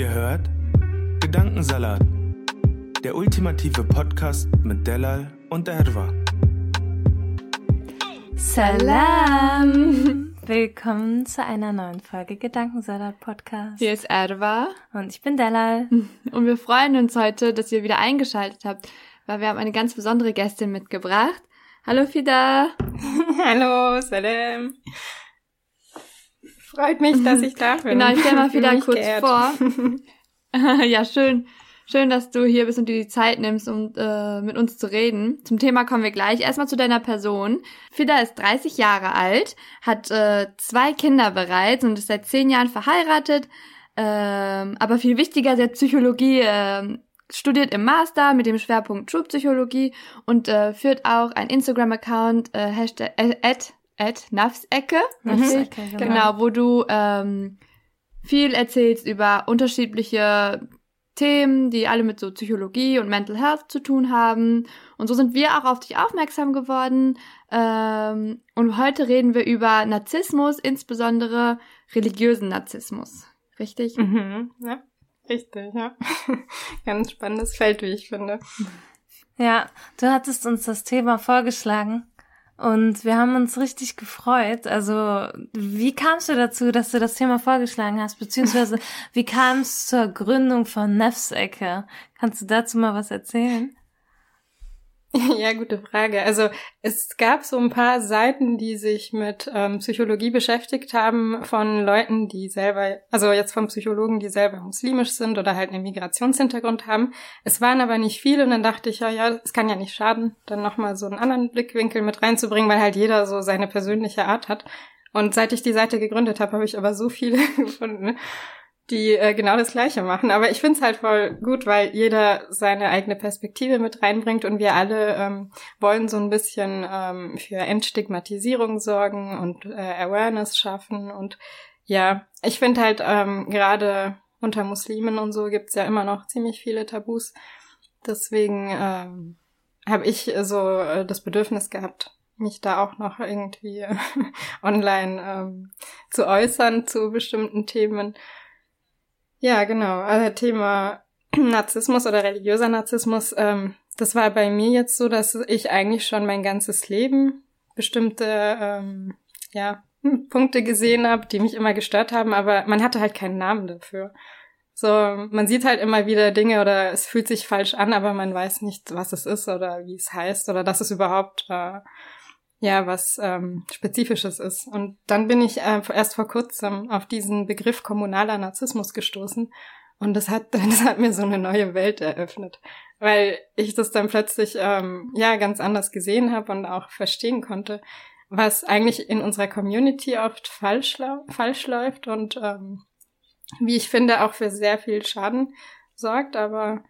Ihr hört Gedankensalat, der ultimative Podcast mit Delal und Erwa. Salam! Willkommen zu einer neuen Folge Gedankensalat Podcast. Hier ist Erwa Und ich bin Delal. und wir freuen uns heute, dass ihr wieder eingeschaltet habt, weil wir haben eine ganz besondere Gästin mitgebracht. Hallo Fida! Hallo, Salam. Freut mich, dass ich da bin. Genau, ich stell mal mich kurz geehrt. vor. ja, schön. Schön, dass du hier bist und dir die Zeit nimmst, um äh, mit uns zu reden. Zum Thema kommen wir gleich. Erstmal zu deiner Person. Fida ist 30 Jahre alt, hat äh, zwei Kinder bereits und ist seit zehn Jahren verheiratet. Ähm, aber viel wichtiger, sie hat Psychologie ähm, studiert im Master mit dem Schwerpunkt Schulpsychologie und äh, führt auch ein Instagram-Account, äh, Hashtag, äh, at, at Nafsecke. Nafsecke, Richtig? genau. genau, wo du ähm, viel erzählst über unterschiedliche Themen, die alle mit so Psychologie und Mental Health zu tun haben. Und so sind wir auch auf dich aufmerksam geworden. Ähm, und heute reden wir über Narzissmus, insbesondere religiösen Narzissmus. Richtig? Mhm, ja, richtig, ja. Ganz spannendes Feld, wie ich finde. Ja, du hattest uns das Thema vorgeschlagen und wir haben uns richtig gefreut. Also, wie kamst du dazu, dass du das Thema vorgeschlagen hast? Beziehungsweise, wie kam es zur Gründung von Nefsecke? Kannst du dazu mal was erzählen? Ja, gute Frage. Also es gab so ein paar Seiten, die sich mit ähm, Psychologie beschäftigt haben von Leuten, die selber, also jetzt von Psychologen, die selber muslimisch sind oder halt einen Migrationshintergrund haben. Es waren aber nicht viele und dann dachte ich, ja, ja, es kann ja nicht schaden, dann nochmal so einen anderen Blickwinkel mit reinzubringen, weil halt jeder so seine persönliche Art hat. Und seit ich die Seite gegründet habe, habe ich aber so viele gefunden, die äh, genau das Gleiche machen. Aber ich find's halt voll gut, weil jeder seine eigene Perspektive mit reinbringt und wir alle ähm, wollen so ein bisschen ähm, für Entstigmatisierung sorgen und äh, Awareness schaffen. Und ja, ich finde halt ähm, gerade unter Muslimen und so gibt's ja immer noch ziemlich viele Tabus. Deswegen ähm, habe ich so äh, das Bedürfnis gehabt, mich da auch noch irgendwie online ähm, zu äußern zu bestimmten Themen. Ja, genau. Also Thema Narzissmus oder religiöser Narzissmus, ähm, das war bei mir jetzt so, dass ich eigentlich schon mein ganzes Leben bestimmte ähm, ja, Punkte gesehen habe, die mich immer gestört haben, aber man hatte halt keinen Namen dafür. So, man sieht halt immer wieder Dinge oder es fühlt sich falsch an, aber man weiß nicht, was es ist oder wie es heißt oder dass es überhaupt äh, ja was ähm, Spezifisches ist. Und dann bin ich äh, erst vor kurzem auf diesen Begriff kommunaler Narzissmus gestoßen und das hat das hat mir so eine neue Welt eröffnet, weil ich das dann plötzlich ähm, ja ganz anders gesehen habe und auch verstehen konnte, was eigentlich in unserer Community oft falsch, falsch läuft und ähm, wie ich finde auch für sehr viel Schaden sorgt. Aber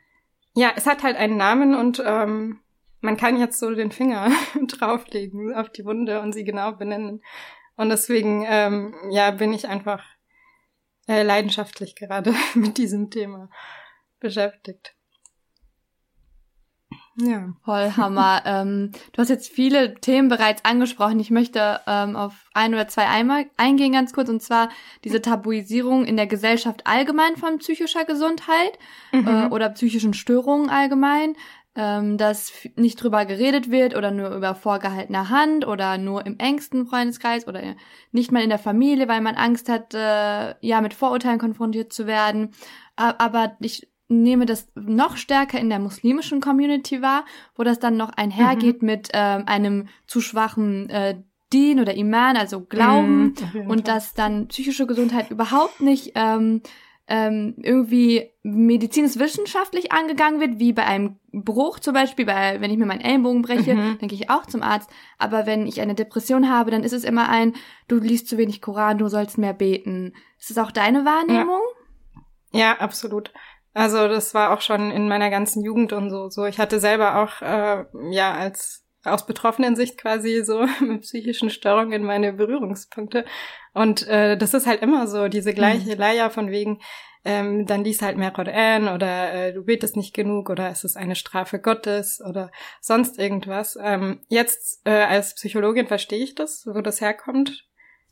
ja, es hat halt einen Namen und ähm, man kann jetzt so den Finger drauflegen auf die Wunde und sie genau benennen. Und deswegen, ähm, ja, bin ich einfach äh, leidenschaftlich gerade mit diesem Thema beschäftigt. Ja. Voll Hammer. ähm, du hast jetzt viele Themen bereits angesprochen. Ich möchte ähm, auf ein oder zwei einmal eingehen ganz kurz. Und zwar diese Tabuisierung in der Gesellschaft allgemein von psychischer Gesundheit äh, oder psychischen Störungen allgemein. Ähm, dass nicht drüber geredet wird oder nur über vorgehaltene Hand oder nur im engsten Freundeskreis oder nicht mal in der Familie, weil man Angst hat, äh, ja, mit Vorurteilen konfrontiert zu werden. Aber ich nehme das noch stärker in der muslimischen Community wahr, wo das dann noch einhergeht mit ähm, einem zu schwachen äh, Dien oder Iman, also Glauben, Mhm, und dass dann psychische Gesundheit überhaupt nicht ähm, ähm, irgendwie medizinisch-wissenschaftlich angegangen wird, wie bei einem Bruch zum Beispiel, bei, wenn ich mir meinen Ellenbogen breche, Mhm. dann gehe ich auch zum Arzt. Aber wenn ich eine Depression habe, dann ist es immer ein, du liest zu wenig Koran, du sollst mehr beten. Ist das auch deine Wahrnehmung? Ja, absolut. Also das war auch schon in meiner ganzen Jugend und so. So, ich hatte selber auch äh, ja als aus betroffenen Sicht quasi so mit psychischen Störungen meine Berührungspunkte. Und äh, das ist halt immer so diese gleiche Leier von wegen, ähm, dann lies halt mehr Koran oder äh, du betest nicht genug oder es ist eine Strafe Gottes oder sonst irgendwas. Ähm, jetzt äh, als Psychologin verstehe ich das, wo das herkommt.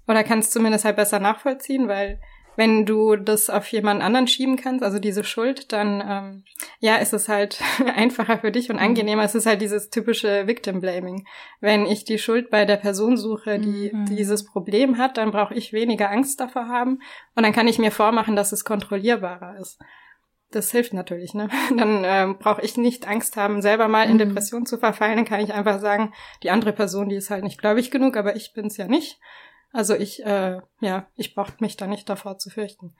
Oder kann es zumindest halt besser nachvollziehen, weil wenn du das auf jemand anderen schieben kannst, also diese Schuld, dann ähm, ja, ist es halt einfacher für dich und angenehmer. Es ist halt dieses typische Victim Blaming. Wenn ich die Schuld bei der Person suche, die Mhm. dieses Problem hat, dann brauche ich weniger Angst davor haben und dann kann ich mir vormachen, dass es kontrollierbarer ist. Das hilft natürlich, ne? Dann ähm, brauche ich nicht Angst haben, selber mal in Mhm. Depression zu verfallen. Dann kann ich einfach sagen, die andere Person, die ist halt nicht gläubig genug, aber ich bin's ja nicht. Also ich, äh, ja, ich brauche mich da nicht davor zu fürchten.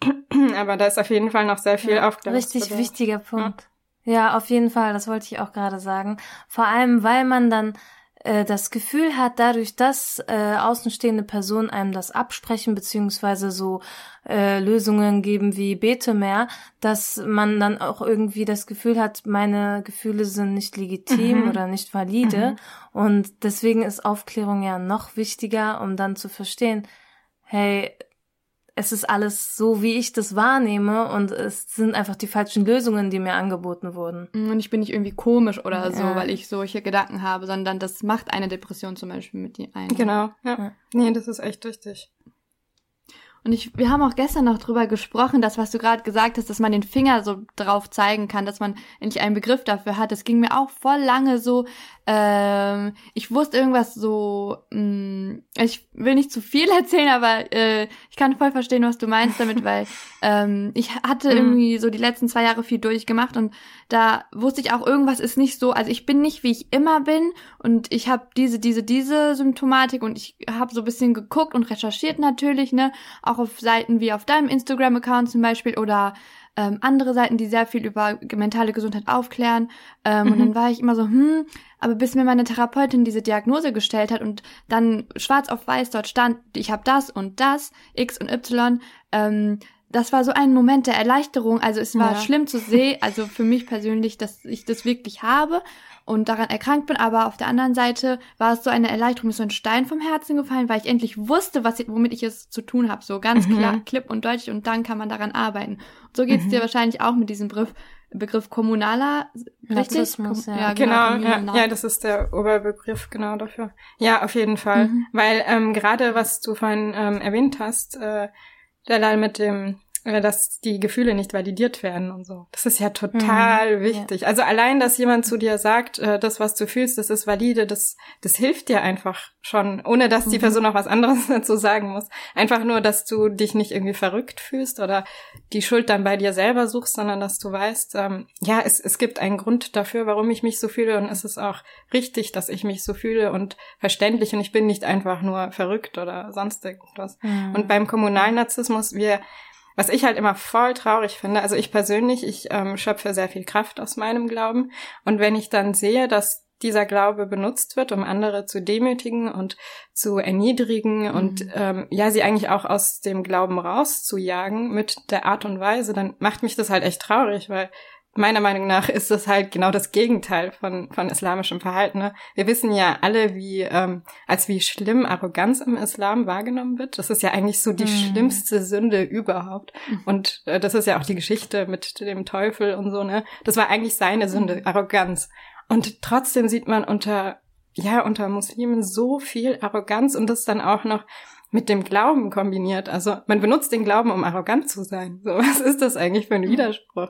Aber da ist auf jeden Fall noch sehr viel Ja. Richtig wichtiger Punkt. Ja, auf jeden Fall, das wollte ich auch gerade sagen. Vor allem, weil man dann äh, das Gefühl hat, dadurch, dass äh, außenstehende Personen einem das absprechen, beziehungsweise so äh, Lösungen geben wie Bete mehr, dass man dann auch irgendwie das Gefühl hat, meine Gefühle sind nicht legitim Mhm. oder nicht valide. Und deswegen ist Aufklärung ja noch wichtiger, um dann zu verstehen, hey, es ist alles so, wie ich das wahrnehme und es sind einfach die falschen Lösungen, die mir angeboten wurden. Und ich bin nicht irgendwie komisch oder so, Ja. weil ich solche Gedanken habe, sondern das macht eine Depression zum Beispiel mit dir ein. Genau, ja. Ja. Nee, das ist echt wichtig. Und ich, wir haben auch gestern noch drüber gesprochen, das, was du gerade gesagt hast, dass man den Finger so drauf zeigen kann, dass man endlich einen Begriff dafür hat. Das ging mir auch voll lange so. Ähm, ich wusste irgendwas so. Mh, ich will nicht zu viel erzählen, aber äh, ich kann voll verstehen, was du meinst damit, weil ähm, ich hatte Mhm. irgendwie so die letzten zwei Jahre viel durchgemacht und da wusste ich auch, irgendwas ist nicht so. Also ich bin nicht, wie ich immer bin und ich habe diese, diese, diese Symptomatik und ich habe so ein bisschen geguckt und recherchiert natürlich, ne, auch auf Seiten wie auf deinem Instagram-Account zum Beispiel oder ähm, andere Seiten, die sehr viel über mentale Gesundheit aufklären. Ähm, Und Mhm. dann war ich immer so, hm, aber bis mir meine Therapeutin diese Diagnose gestellt hat und dann schwarz auf weiß dort stand, ich habe das und das, X und Y, ähm, das war so ein Moment der Erleichterung. Also es war Ja. schlimm zu sehen, also für mich persönlich, dass ich das wirklich habe und daran erkrankt bin, aber auf der anderen Seite war es so eine Erleichterung, mir ist so ein Stein vom Herzen gefallen, weil ich endlich wusste, was ich, womit ich es zu tun habe, so ganz Mhm. klar, klipp und deutlich und dann kann man daran arbeiten. Und so geht's dir wahrscheinlich auch mit diesem Begriff, Begriff kommunaler, richtig? Kom- ja. Genau, ja, kommunal. ja, das ist der Oberbegriff genau dafür. Ja, auf jeden Fall. Mhm. Weil ähm, gerade was du vorhin ähm, erwähnt hast, äh, Dalal mit dem, dass die Gefühle nicht validiert werden und so. Das ist ja total Mhm, wichtig. Also allein, dass jemand zu dir sagt, äh, das, was du fühlst, das ist valide, das, das hilft dir einfach schon, ohne dass die Mhm. Person auch was anderes dazu sagen muss. Einfach nur, dass du dich nicht irgendwie verrückt fühlst oder die Schuld dann bei dir selber suchst, sondern dass du weißt, ähm, ja, es, es gibt einen Grund dafür, warum ich mich so fühle und es ist auch richtig, dass ich mich so fühle und verständlich und ich bin nicht einfach nur verrückt oder sonst irgendwas. Mhm. Und beim kommunalen Narzissmus, wir, was ich halt immer voll traurig finde, also ich persönlich, ich ähm, schöpfe sehr viel Kraft aus meinem Glauben. Und wenn ich dann sehe, dass dieser Glaube benutzt wird, um andere zu demütigen und zu erniedrigen und ähm, ja, sie eigentlich auch aus dem Glauben rauszujagen mit der Art und Weise, dann macht mich das halt echt traurig, weil meiner Meinung nach ist das halt genau das Gegenteil von, von islamischem Verhalten. Ne? Wir wissen ja alle, wie, ähm, als wie schlimm Arroganz im Islam wahrgenommen wird. Das ist ja eigentlich so die Mhm. schlimmste Sünde überhaupt. Und äh, das ist ja auch die Geschichte mit dem Teufel und so, ne? Das war eigentlich seine Sünde, Arroganz. Und trotzdem sieht man unter, ja, unter Muslimen so viel Arroganz und das dann auch noch mit dem Glauben kombiniert. Also man benutzt den Glauben, um arrogant zu sein. So, was ist das eigentlich für ein Widerspruch?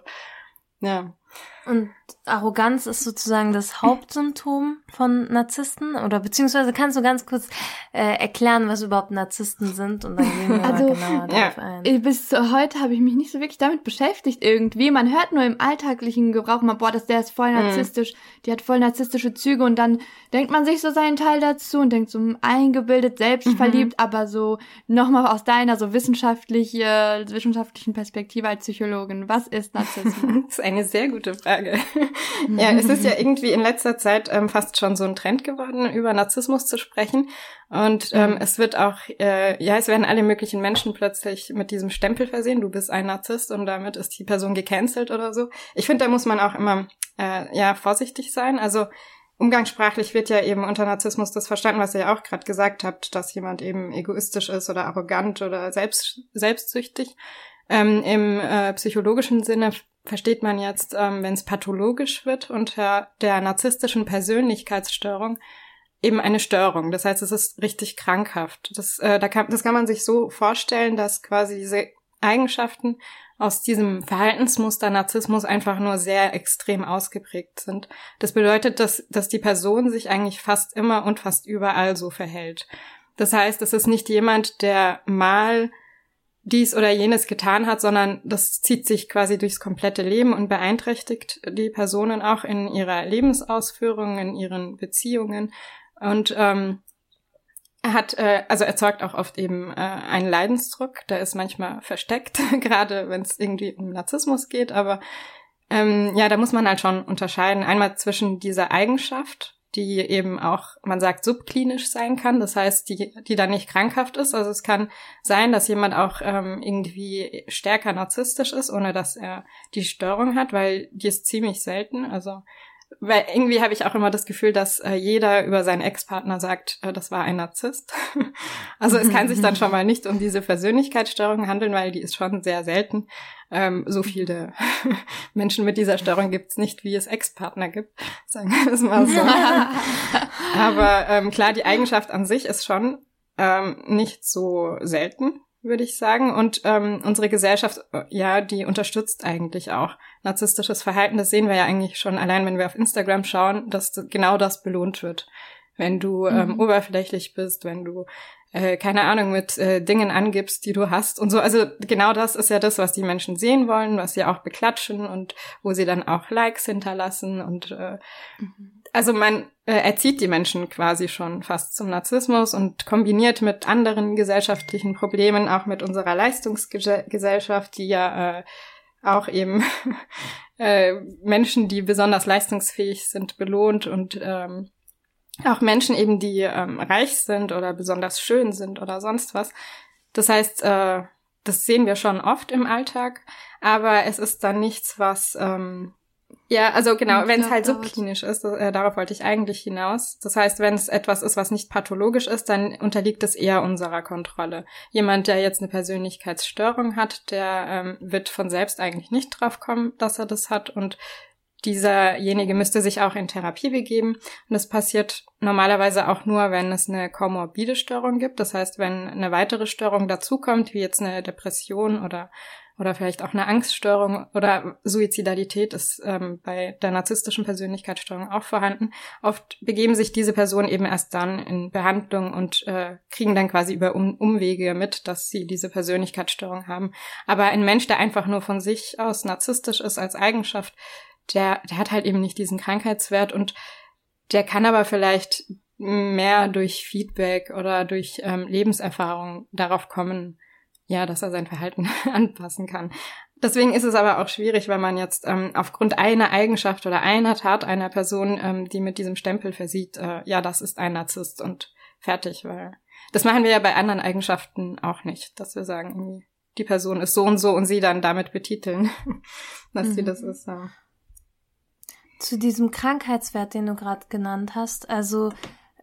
Ja. Und Arroganz ist sozusagen das Hauptsymptom von Narzissten? Oder beziehungsweise kannst du ganz kurz äh, erklären, was überhaupt Narzissten sind und dann gehen wir also, mal genauer darauf ja. ein. Bis heute habe ich mich nicht so wirklich damit beschäftigt irgendwie. Man hört nur im alltäglichen Gebrauch mal, boah, das, der ist voll mhm. narzisstisch, mhm. die hat voll narzisstische Züge und dann denkt man sich so seinen Teil dazu und denkt so hm, eingebildet, selbstverliebt, mhm. aber so nochmal aus deiner so wissenschaftliche, wissenschaftlichen Perspektive als Psychologin. Was ist Narzissmus? das ist eine sehr gute Frage. ja, es ist ja irgendwie in letzter Zeit ähm, fast schon so ein Trend geworden, über Narzissmus zu sprechen. Und ähm, mhm. es wird auch, äh, ja, es werden alle möglichen Menschen plötzlich mit diesem Stempel versehen, du bist ein Narzisst und damit ist die Person gecancelt oder so. Ich finde, da muss man auch immer äh, ja vorsichtig sein. Also umgangssprachlich wird ja eben unter Narzissmus das verstanden, was ihr ja auch gerade gesagt habt, dass jemand eben egoistisch ist oder arrogant oder selbst, selbstsüchtig. Ähm, Im äh, psychologischen Sinne versteht man jetzt, ähm, wenn es pathologisch wird unter der narzisstischen Persönlichkeitsstörung, eben eine Störung. Das heißt, es ist richtig krankhaft. Das, äh, da kann, das kann man sich so vorstellen, dass quasi diese Eigenschaften aus diesem Verhaltensmuster Narzissmus einfach nur sehr extrem ausgeprägt sind. Das bedeutet, dass, dass die Person sich eigentlich fast immer und fast überall so verhält. Das heißt, es ist nicht jemand, der mal dies oder jenes getan hat, sondern das zieht sich quasi durchs komplette Leben und beeinträchtigt die Personen auch in ihrer Lebensausführung, in ihren Beziehungen und ähm, hat äh, also erzeugt auch oft eben äh, einen Leidensdruck, der ist manchmal versteckt, gerade wenn es irgendwie um Narzissmus geht, aber ähm, ja, da muss man halt schon unterscheiden. Einmal zwischen dieser Eigenschaft, die eben auch, man sagt, subklinisch sein kann. Das heißt, die, die dann nicht krankhaft ist. Also es kann sein, dass jemand auch ähm, irgendwie stärker narzisstisch ist, ohne dass er die Störung hat, weil die ist ziemlich selten. Also weil irgendwie habe ich auch immer das Gefühl, dass äh, jeder über seinen Ex-Partner sagt, äh, das war ein Narzisst. also es kann sich dann schon mal nicht um diese Persönlichkeitsstörung handeln, weil die ist schon sehr selten. Ähm, so viele Menschen mit dieser Störung gibt's nicht, wie es Ex-Partner gibt, sagen wir es mal so. Aber ähm, klar, die Eigenschaft an sich ist schon ähm, nicht so selten würde ich sagen. Und ähm, unsere Gesellschaft, äh, ja, die unterstützt eigentlich auch narzisstisches Verhalten. Das sehen wir ja eigentlich schon allein, wenn wir auf Instagram schauen, dass genau das belohnt wird. Wenn du ähm, mhm. oberflächlich bist, wenn du äh, keine Ahnung mit äh, Dingen angibst, die du hast und so. Also genau das ist ja das, was die Menschen sehen wollen, was sie auch beklatschen und wo sie dann auch Likes hinterlassen und äh, mhm also man äh, erzieht die Menschen quasi schon fast zum Narzissmus und kombiniert mit anderen gesellschaftlichen Problemen, auch mit unserer Leistungsgesellschaft, die ja äh, auch eben äh, Menschen, die besonders leistungsfähig sind, belohnt und ähm, auch Menschen eben, die ähm, reich sind oder besonders schön sind oder sonst was. Das heißt, äh, das sehen wir schon oft im Alltag, aber es ist dann nichts, was ähm, ja, also genau, wenn es halt subklinisch ist, äh, darauf wollte ich eigentlich hinaus. Das heißt, wenn es etwas ist, was nicht pathologisch ist, dann unterliegt es eher unserer Kontrolle. Jemand, der jetzt eine Persönlichkeitsstörung hat, der ähm, wird von selbst eigentlich nicht drauf kommen, dass er das hat und dieserjenige müsste sich auch in Therapie begeben. Und das passiert normalerweise auch nur, wenn es eine komorbide Störung gibt. Das heißt, wenn eine weitere Störung dazukommt, wie jetzt eine Depression oder oder vielleicht auch eine Angststörung oder Suizidalität ist ähm, bei der narzisstischen Persönlichkeitsstörung auch vorhanden. Oft begeben sich diese Personen eben erst dann in Behandlung und äh, kriegen dann quasi über um Umwege mit, dass sie diese Persönlichkeitsstörung haben. Aber ein Mensch, der einfach nur von sich aus narzisstisch ist als Eigenschaft, der, der hat halt eben nicht diesen Krankheitswert und der kann aber vielleicht mehr durch Feedback oder durch ähm, Lebenserfahrung darauf kommen, ja, dass er sein Verhalten anpassen kann. Deswegen ist es aber auch schwierig, wenn man jetzt ähm, aufgrund einer Eigenschaft oder einer Tat einer Person, ähm, die mit diesem Stempel versieht, äh, ja, das ist ein Narzisst und fertig, weil das machen wir ja bei anderen Eigenschaften auch nicht, dass wir sagen, die Person ist so und so und sie dann damit betiteln, dass mhm. sie das ist. Ja. Zu diesem Krankheitswert, den du gerade genannt hast, also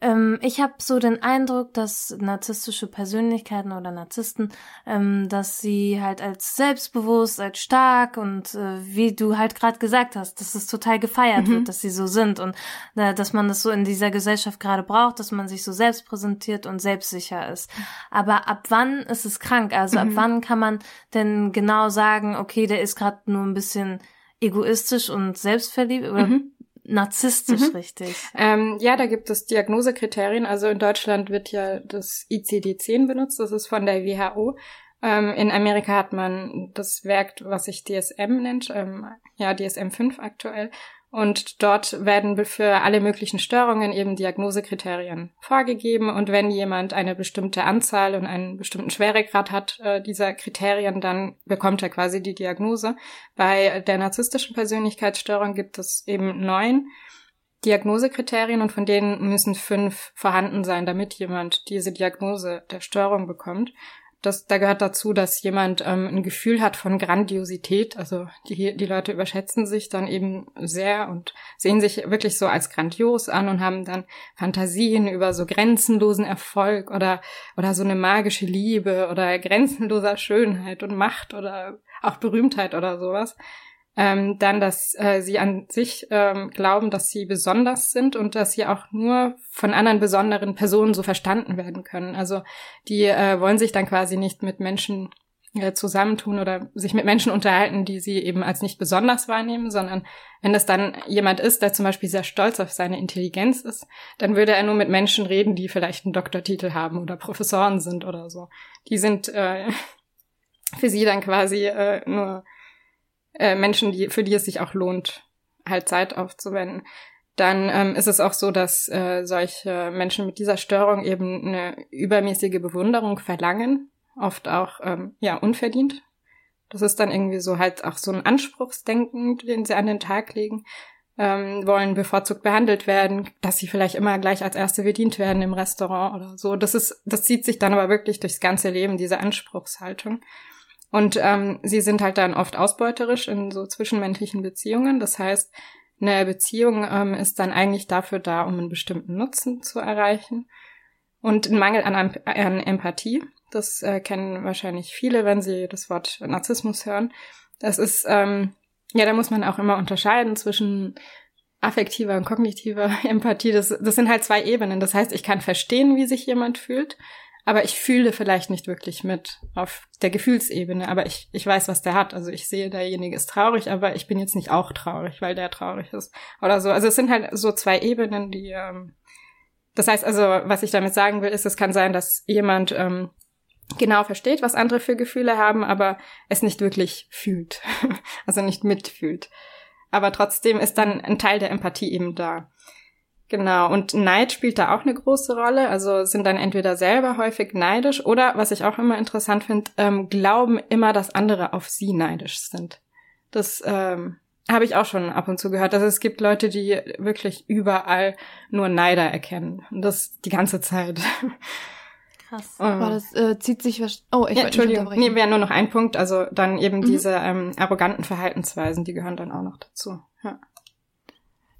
ähm, ich habe so den Eindruck, dass narzisstische Persönlichkeiten oder Narzissten, ähm, dass sie halt als selbstbewusst, als stark und äh, wie du halt gerade gesagt hast, dass es total gefeiert mhm. wird, dass sie so sind und äh, dass man das so in dieser Gesellschaft gerade braucht, dass man sich so selbst präsentiert und selbstsicher ist. Aber ab wann ist es krank? Also mhm. ab wann kann man denn genau sagen, okay, der ist gerade nur ein bisschen egoistisch und selbstverliebt oder mhm. Narzisstisch mhm. richtig? Ähm, ja, da gibt es Diagnosekriterien. Also in Deutschland wird ja das ICD-10 benutzt. Das ist von der WHO. Ähm, in Amerika hat man das Werk, was sich DSM nennt, ähm, ja, DSM 5 aktuell. Und dort werden für alle möglichen Störungen eben Diagnosekriterien vorgegeben. Und wenn jemand eine bestimmte Anzahl und einen bestimmten Schweregrad hat äh, dieser Kriterien, dann bekommt er quasi die Diagnose. Bei der narzisstischen Persönlichkeitsstörung gibt es eben neun Diagnosekriterien und von denen müssen fünf vorhanden sein, damit jemand diese Diagnose der Störung bekommt das, da gehört dazu, dass jemand ähm, ein Gefühl hat von Grandiosität. Also die, die Leute überschätzen sich dann eben sehr und sehen sich wirklich so als grandios an und haben dann Fantasien über so grenzenlosen Erfolg oder, oder so eine magische Liebe oder grenzenloser Schönheit und Macht oder auch Berühmtheit oder sowas. Ähm, dann, dass äh, sie an sich ähm, glauben, dass sie besonders sind und dass sie auch nur von anderen besonderen Personen so verstanden werden können. Also die äh, wollen sich dann quasi nicht mit Menschen äh, zusammentun oder sich mit Menschen unterhalten, die sie eben als nicht besonders wahrnehmen, sondern wenn es dann jemand ist, der zum Beispiel sehr stolz auf seine Intelligenz ist, dann würde er nur mit Menschen reden, die vielleicht einen Doktortitel haben oder Professoren sind oder so. Die sind äh, für sie dann quasi äh, nur äh, Menschen, die, für die es sich auch lohnt, halt Zeit aufzuwenden. Dann ähm, ist es auch so, dass äh, solche Menschen mit dieser Störung eben eine übermäßige Bewunderung verlangen, oft auch ähm, ja unverdient. Das ist dann irgendwie so halt auch so ein Anspruchsdenken, den sie an den Tag legen, ähm, wollen bevorzugt behandelt werden, dass sie vielleicht immer gleich als Erste bedient werden im Restaurant oder so. Das ist, das zieht sich dann aber wirklich durchs ganze Leben, diese Anspruchshaltung. Und ähm, sie sind halt dann oft ausbeuterisch in so zwischenmenschlichen Beziehungen. Das heißt, eine Beziehung ähm, ist dann eigentlich dafür da, um einen bestimmten Nutzen zu erreichen. Und ein Mangel an, an Empathie, das äh, kennen wahrscheinlich viele, wenn sie das Wort Narzissmus hören. Das ist, ähm, ja, da muss man auch immer unterscheiden zwischen affektiver und kognitiver Empathie. Das, das sind halt zwei Ebenen. Das heißt, ich kann verstehen, wie sich jemand fühlt aber ich fühle vielleicht nicht wirklich mit auf der Gefühlsebene, aber ich, ich weiß, was der hat. Also ich sehe, derjenige ist traurig, aber ich bin jetzt nicht auch traurig, weil der traurig ist oder so. Also es sind halt so zwei Ebenen, die. Ähm, das heißt also, was ich damit sagen will, ist, es kann sein, dass jemand ähm, genau versteht, was andere für Gefühle haben, aber es nicht wirklich fühlt, also nicht mitfühlt. Aber trotzdem ist dann ein Teil der Empathie eben da. Genau, und Neid spielt da auch eine große Rolle. Also sind dann entweder selber häufig neidisch oder, was ich auch immer interessant finde, ähm, glauben immer, dass andere auf sie neidisch sind. Das ähm, habe ich auch schon ab und zu gehört. Also es gibt Leute, die wirklich überall nur Neider erkennen. Und das die ganze Zeit. Krass. Aber das äh, zieht sich was. Oh, ich ja, Entschuldigung. Nee, wäre nur noch ein Punkt. Also dann eben mhm. diese ähm, arroganten Verhaltensweisen, die gehören dann auch noch dazu. Ja.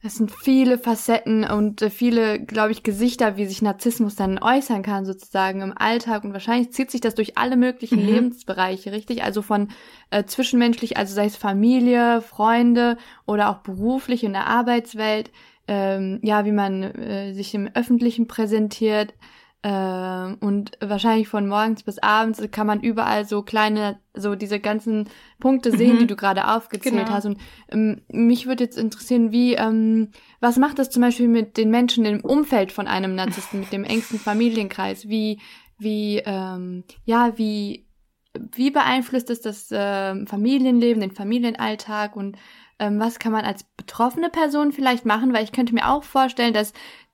Es sind viele Facetten und äh, viele, glaube ich, Gesichter, wie sich Narzissmus dann äußern kann, sozusagen im Alltag. Und wahrscheinlich zieht sich das durch alle möglichen mhm. Lebensbereiche, richtig? Also von äh, zwischenmenschlich, also sei es Familie, Freunde oder auch beruflich in der Arbeitswelt, ähm, ja, wie man äh, sich im Öffentlichen präsentiert, ähm, und wahrscheinlich von morgens bis abends kann man überall so kleine, so diese ganzen Punkte sehen, mhm. die du gerade aufgezählt genau. hast. Und ähm, mich würde jetzt interessieren, wie, ähm, was macht das zum Beispiel mit den Menschen im Umfeld von einem Narzissten, mit dem engsten Familienkreis? Wie, wie, ähm, ja, wie, wie beeinflusst es das äh, Familienleben, den Familienalltag und ähm, was kann man als betroffene Person vielleicht machen? Weil ich könnte mir auch vorstellen, dass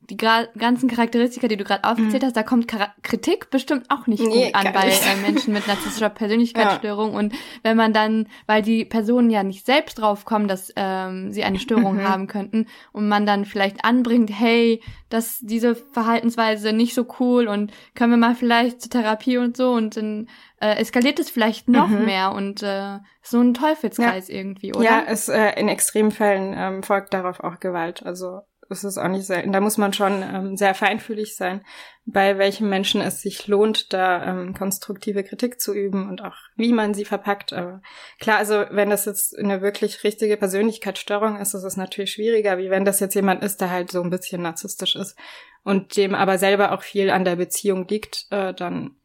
die ganzen Charakteristika, die du gerade aufgezählt mhm. hast, da kommt Char Kritik bestimmt auch nicht nee, gut an bei äh, Menschen mit narzisstischer Persönlichkeitsstörung. Ja. Und wenn man dann, weil die Personen ja nicht selbst drauf kommen, dass ähm, sie eine Störung mhm. haben könnten und man dann vielleicht anbringt, hey, dass diese Verhaltensweise nicht so cool und können wir mal vielleicht zur Therapie und so und dann äh, eskaliert es vielleicht noch mhm. mehr und äh, so ein Teufelskreis ja. irgendwie, oder? Ja, es äh, in Extremfällen ähm, folgt darauf auch Gewalt. Also es ist auch nicht selten. Da muss man schon ähm, sehr feinfühlig sein, bei welchen Menschen es sich lohnt, da ähm, konstruktive Kritik zu üben und auch wie man sie verpackt. Aber klar, also wenn das jetzt eine wirklich richtige Persönlichkeitsstörung ist, ist es natürlich schwieriger, wie wenn das jetzt jemand ist, der halt so ein bisschen narzisstisch ist und dem aber selber auch viel an der Beziehung liegt, äh, dann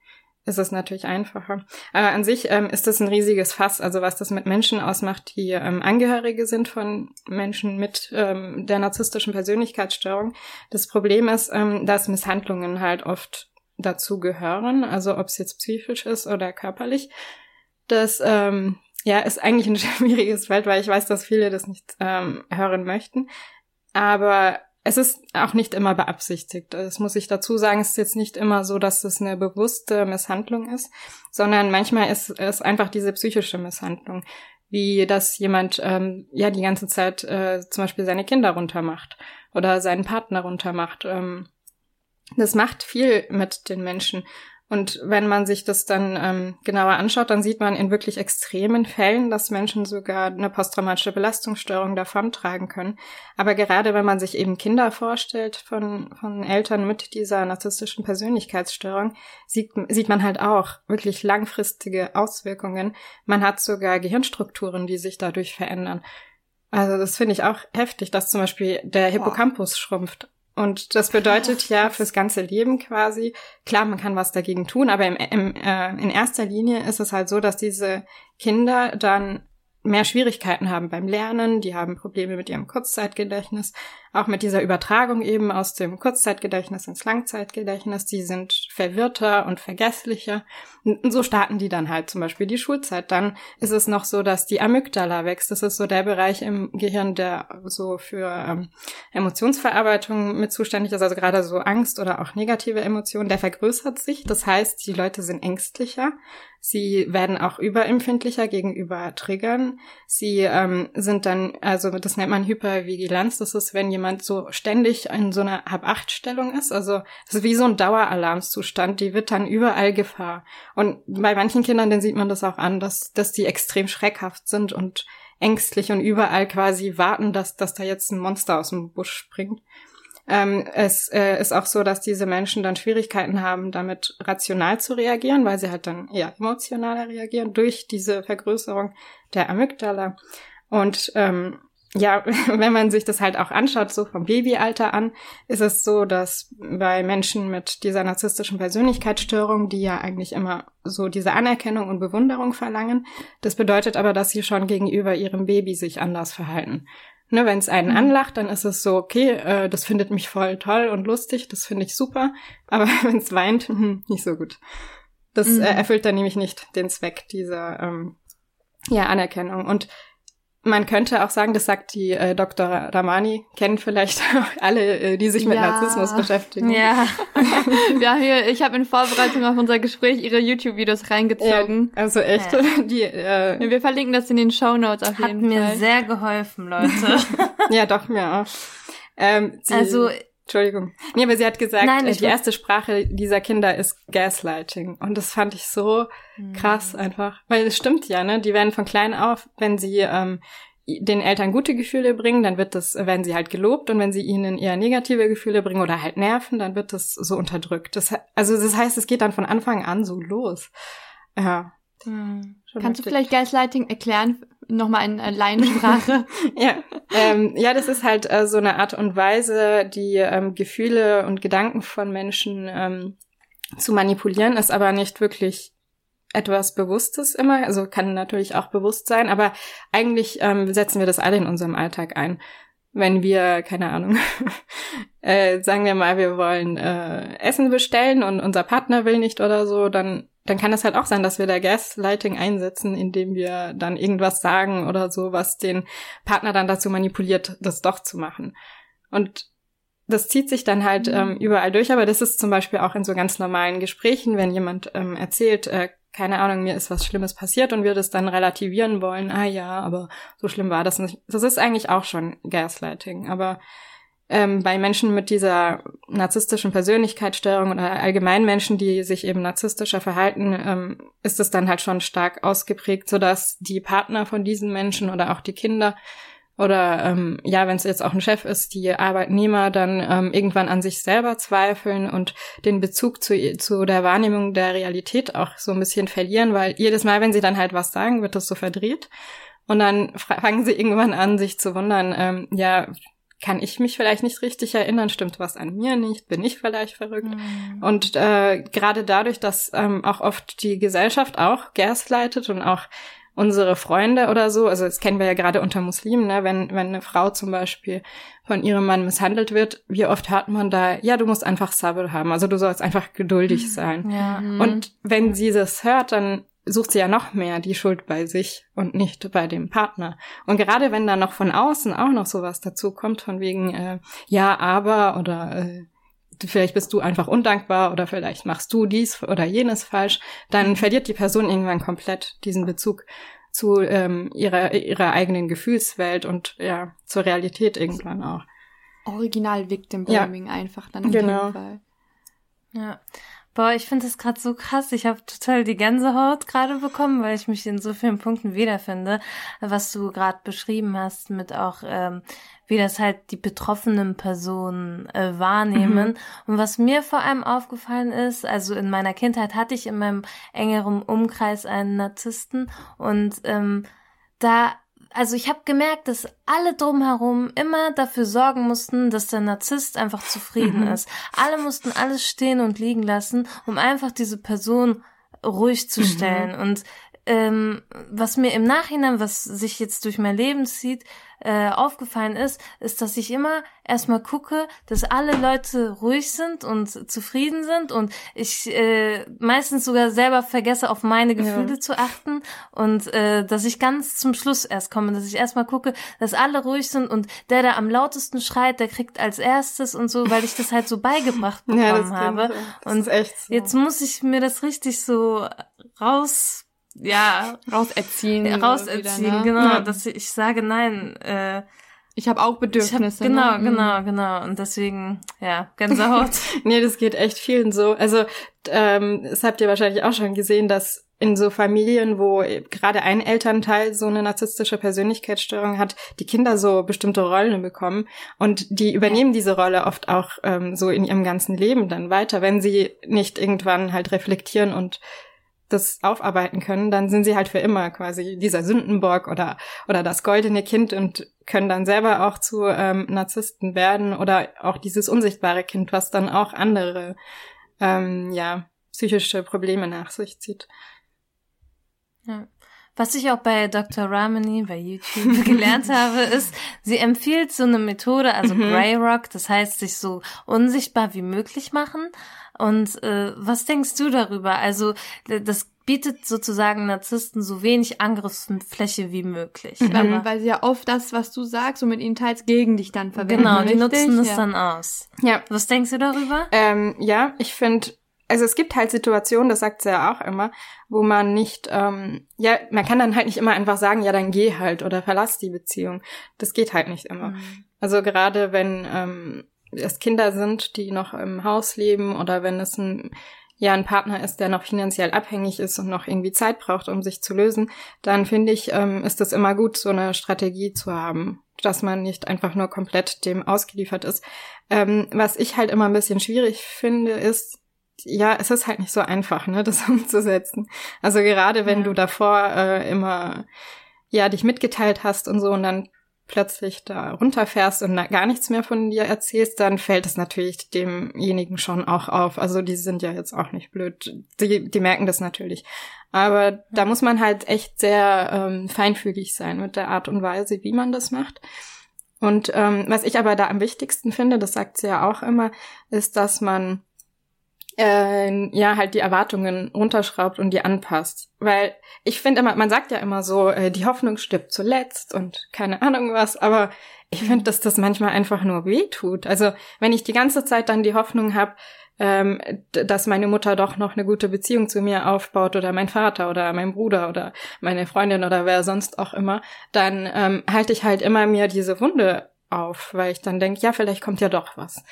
ist es natürlich einfacher. Aber an sich ähm, ist das ein riesiges Fass, also was das mit Menschen ausmacht, die ähm, Angehörige sind von Menschen mit ähm, der narzisstischen Persönlichkeitsstörung. Das Problem ist, ähm, dass Misshandlungen halt oft dazu gehören, also ob es jetzt psychisch ist oder körperlich. Das ähm, ja ist eigentlich ein schwieriges Feld, weil ich weiß, dass viele das nicht ähm, hören möchten. Aber es ist auch nicht immer beabsichtigt. Das muss ich dazu sagen. Es ist jetzt nicht immer so, dass es eine bewusste Misshandlung ist, sondern manchmal ist es einfach diese psychische Misshandlung, wie dass jemand ähm, ja die ganze Zeit äh, zum Beispiel seine Kinder runtermacht oder seinen Partner runtermacht. Ähm, das macht viel mit den Menschen. Und wenn man sich das dann ähm, genauer anschaut, dann sieht man in wirklich extremen Fällen, dass Menschen sogar eine posttraumatische Belastungsstörung davontragen können. Aber gerade wenn man sich eben Kinder vorstellt von, von Eltern mit dieser narzisstischen Persönlichkeitsstörung, sieht, sieht man halt auch wirklich langfristige Auswirkungen. Man hat sogar Gehirnstrukturen, die sich dadurch verändern. Also das finde ich auch heftig, dass zum Beispiel der Hippocampus schrumpft und das bedeutet ja fürs ganze Leben quasi, klar, man kann was dagegen tun, aber im, im, äh, in erster Linie ist es halt so, dass diese Kinder dann mehr Schwierigkeiten haben beim Lernen, die haben Probleme mit ihrem Kurzzeitgedächtnis, auch mit dieser Übertragung eben aus dem Kurzzeitgedächtnis ins Langzeitgedächtnis, die sind verwirrter und vergesslicher. Und so starten die dann halt zum Beispiel die Schulzeit. Dann ist es noch so, dass die Amygdala wächst. Das ist so der Bereich im Gehirn, der so für ähm, Emotionsverarbeitung mit zuständig ist, also gerade so Angst oder auch negative Emotionen, der vergrößert sich. Das heißt, die Leute sind ängstlicher. Sie werden auch überempfindlicher gegenüber Triggern. Sie ähm, sind dann, also das nennt man Hypervigilanz. Das ist, wenn jemand so ständig in so einer Hab-Acht-Stellung ist. Also das ist wie so ein Daueralarmszustand. Die wird dann überall Gefahr. Und bei manchen Kindern, dann sieht man das auch an, dass, dass die extrem schreckhaft sind und ängstlich und überall quasi warten, dass, dass da jetzt ein Monster aus dem Busch springt. Ähm, es äh, ist auch so, dass diese Menschen dann Schwierigkeiten haben, damit rational zu reagieren, weil sie halt dann eher emotionaler reagieren durch diese Vergrößerung der Amygdala. Und ähm, ja, wenn man sich das halt auch anschaut, so vom Babyalter an, ist es so, dass bei Menschen mit dieser narzisstischen Persönlichkeitsstörung, die ja eigentlich immer so diese Anerkennung und Bewunderung verlangen, das bedeutet aber, dass sie schon gegenüber ihrem Baby sich anders verhalten. Ne, wenn es einen mhm. anlacht, dann ist es so, okay, äh, das findet mich voll toll und lustig, das finde ich super. Aber wenn es weint, hm, nicht so gut. Das mhm. äh, erfüllt dann nämlich nicht den Zweck dieser ähm, ja, Anerkennung. Und man könnte auch sagen, das sagt die äh, Dr. Ramani, kennen vielleicht alle, äh, die sich mit ja. Narzissmus beschäftigen. Ja. ja, hier, ich habe in Vorbereitung auf unser Gespräch ihre YouTube-Videos reingezogen. Ja, also echt. Ja. Die, äh, Wir verlinken das in den Show Notes auf Hat jeden Fall. Hat mir sehr geholfen, Leute. ja, doch, mir auch. Ähm, also Entschuldigung. Nee, aber sie hat gesagt, Nein, äh, die erste Sprache dieser Kinder ist Gaslighting. Und das fand ich so mhm. krass einfach. Weil es stimmt ja, ne? Die werden von klein auf, wenn sie ähm, den Eltern gute Gefühle bringen, dann wird das, werden sie halt gelobt und wenn sie ihnen eher negative Gefühle bringen oder halt nerven, dann wird das so unterdrückt. Das, also das heißt, es geht dann von Anfang an so los. Ja. Hm. Kannst du vielleicht Gaslighting erklären nochmal in äh, Laiensprache. ja, ähm, ja, das ist halt äh, so eine Art und Weise, die ähm, Gefühle und Gedanken von Menschen ähm, zu manipulieren, ist aber nicht wirklich etwas Bewusstes immer. Also kann natürlich auch bewusst sein, aber eigentlich ähm, setzen wir das alle in unserem Alltag ein. Wenn wir, keine Ahnung, äh, sagen wir mal, wir wollen äh, Essen bestellen und unser Partner will nicht oder so, dann dann kann es halt auch sein, dass wir da Gaslighting einsetzen, indem wir dann irgendwas sagen oder so, was den Partner dann dazu manipuliert, das doch zu machen. Und das zieht sich dann halt mhm. ähm, überall durch, aber das ist zum Beispiel auch in so ganz normalen Gesprächen, wenn jemand ähm, erzählt, äh, keine Ahnung, mir ist was Schlimmes passiert und wir das dann relativieren wollen, ah ja, aber so schlimm war das nicht. Das ist eigentlich auch schon Gaslighting, aber ähm, bei Menschen mit dieser narzisstischen Persönlichkeitsstörung oder allgemein Menschen, die sich eben narzisstischer verhalten, ähm, ist es dann halt schon stark ausgeprägt, sodass die Partner von diesen Menschen oder auch die Kinder oder ähm, ja, wenn es jetzt auch ein Chef ist, die Arbeitnehmer dann ähm, irgendwann an sich selber zweifeln und den Bezug zu, zu der Wahrnehmung der Realität auch so ein bisschen verlieren, weil jedes Mal, wenn sie dann halt was sagen, wird das so verdreht. Und dann fangen sie irgendwann an, sich zu wundern, ähm, ja, kann ich mich vielleicht nicht richtig erinnern, stimmt was an mir nicht, bin ich vielleicht verrückt. Mhm. Und äh, gerade dadurch, dass ähm, auch oft die Gesellschaft auch gaslightet und auch unsere Freunde oder so, also das kennen wir ja gerade unter Muslimen, ne, wenn, wenn eine Frau zum Beispiel von ihrem Mann misshandelt wird, wie oft hört man da, ja, du musst einfach Sabr haben, also du sollst einfach geduldig mhm. sein. Ja. Und wenn sie das hört, dann sucht sie ja noch mehr die Schuld bei sich und nicht bei dem Partner. Und gerade wenn da noch von außen auch noch sowas dazu kommt, von wegen, äh, ja, aber oder äh, vielleicht bist du einfach undankbar oder vielleicht machst du dies oder jenes falsch, dann verliert die Person irgendwann komplett diesen Bezug zu ähm, ihrer, ihrer eigenen Gefühlswelt und ja, zur Realität irgendwann auch. Original Victim Blaming ja. einfach dann in genau. dem Fall. Ja. Boah, ich finde das gerade so krass. Ich habe total die Gänsehaut gerade bekommen, weil ich mich in so vielen Punkten wiederfinde, was du gerade beschrieben hast, mit auch, ähm, wie das halt die betroffenen Personen äh, wahrnehmen. Mhm. Und was mir vor allem aufgefallen ist, also in meiner Kindheit hatte ich in meinem engeren Umkreis einen Narzissten und ähm, da also ich habe gemerkt, dass alle drumherum immer dafür sorgen mussten, dass der Narzisst einfach zufrieden mhm. ist. Alle mussten alles stehen und liegen lassen, um einfach diese Person ruhig zu mhm. stellen. Mhm. Und ähm, was mir im Nachhinein, was sich jetzt durch mein Leben zieht, äh, aufgefallen ist, ist, dass ich immer erstmal gucke, dass alle Leute ruhig sind und zufrieden sind und ich äh, meistens sogar selber vergesse, auf meine Gefühle ja. zu achten und äh, dass ich ganz zum Schluss erst komme, dass ich erstmal gucke, dass alle ruhig sind und der, der am lautesten schreit, der kriegt als erstes und so, weil ich das halt so beigebracht bekommen ja, habe. und so. jetzt muss ich mir das richtig so raus ja, rauserziehen. Rauserziehen, wieder, ne? genau. Ja. Dass ich sage, nein, äh, ich habe auch Bedürfnisse. Ich hab, genau, ne? genau, genau. Und deswegen, ja, Gänsehaut. nee, das geht echt vielen so. Also, ähm, das habt ihr wahrscheinlich auch schon gesehen, dass in so Familien, wo gerade ein Elternteil so eine narzisstische Persönlichkeitsstörung hat, die Kinder so bestimmte Rollen bekommen und die übernehmen diese Rolle oft auch ähm, so in ihrem ganzen Leben dann weiter, wenn sie nicht irgendwann halt reflektieren und das aufarbeiten können, dann sind sie halt für immer quasi dieser Sündenbock oder oder das goldene Kind und können dann selber auch zu ähm, Narzissten werden oder auch dieses unsichtbare Kind, was dann auch andere ähm, ja psychische Probleme nach sich zieht. Ja. Was ich auch bei Dr. Ramani bei YouTube gelernt habe, ist, sie empfiehlt so eine Methode, also mhm. Grey Rock, das heißt, sich so unsichtbar wie möglich machen. Und äh, was denkst du darüber? Also das bietet sozusagen Narzissten so wenig Angriffsfläche wie möglich. Mhm. Weil, sie ja oft das, was du sagst und mit ihnen teils gegen dich dann verwenden. Genau, die nutzen es ja. dann aus. Ja. Was denkst du darüber? Ähm, ja, ich finde, also es gibt halt Situationen, das sagt sie ja auch immer, wo man nicht, ähm, ja, man kann dann halt nicht immer einfach sagen, ja, dann geh halt oder verlass die Beziehung. Das geht halt nicht immer. Mhm. Also gerade wenn ähm, es Kinder sind, die noch im Haus leben oder wenn es ein ja ein Partner ist, der noch finanziell abhängig ist und noch irgendwie Zeit braucht, um sich zu lösen, dann finde ich, ähm, ist es immer gut, so eine Strategie zu haben, dass man nicht einfach nur komplett dem ausgeliefert ist. Ähm, was ich halt immer ein bisschen schwierig finde, ist, ja, es ist halt nicht so einfach, ne, das umzusetzen. Also gerade wenn ja. du davor äh, immer ja dich mitgeteilt hast und so und dann plötzlich da runterfährst und gar nichts mehr von dir erzählst, dann fällt es natürlich demjenigen schon auch auf. Also die sind ja jetzt auch nicht blöd. Die, die merken das natürlich. Aber da muss man halt echt sehr ähm, feinfühlig sein mit der Art und Weise, wie man das macht. Und ähm, was ich aber da am wichtigsten finde, das sagt sie ja auch immer, ist, dass man äh, ja halt die Erwartungen runterschraubt und die anpasst. Weil ich finde immer, man sagt ja immer so, äh, die Hoffnung stirbt zuletzt und keine Ahnung was, aber ich finde, dass das manchmal einfach nur weh tut. Also wenn ich die ganze Zeit dann die Hoffnung habe, ähm, dass meine Mutter doch noch eine gute Beziehung zu mir aufbaut oder mein Vater oder mein Bruder oder meine Freundin oder wer sonst auch immer, dann ähm, halte ich halt immer mir diese Wunde auf, weil ich dann denke, ja, vielleicht kommt ja doch was.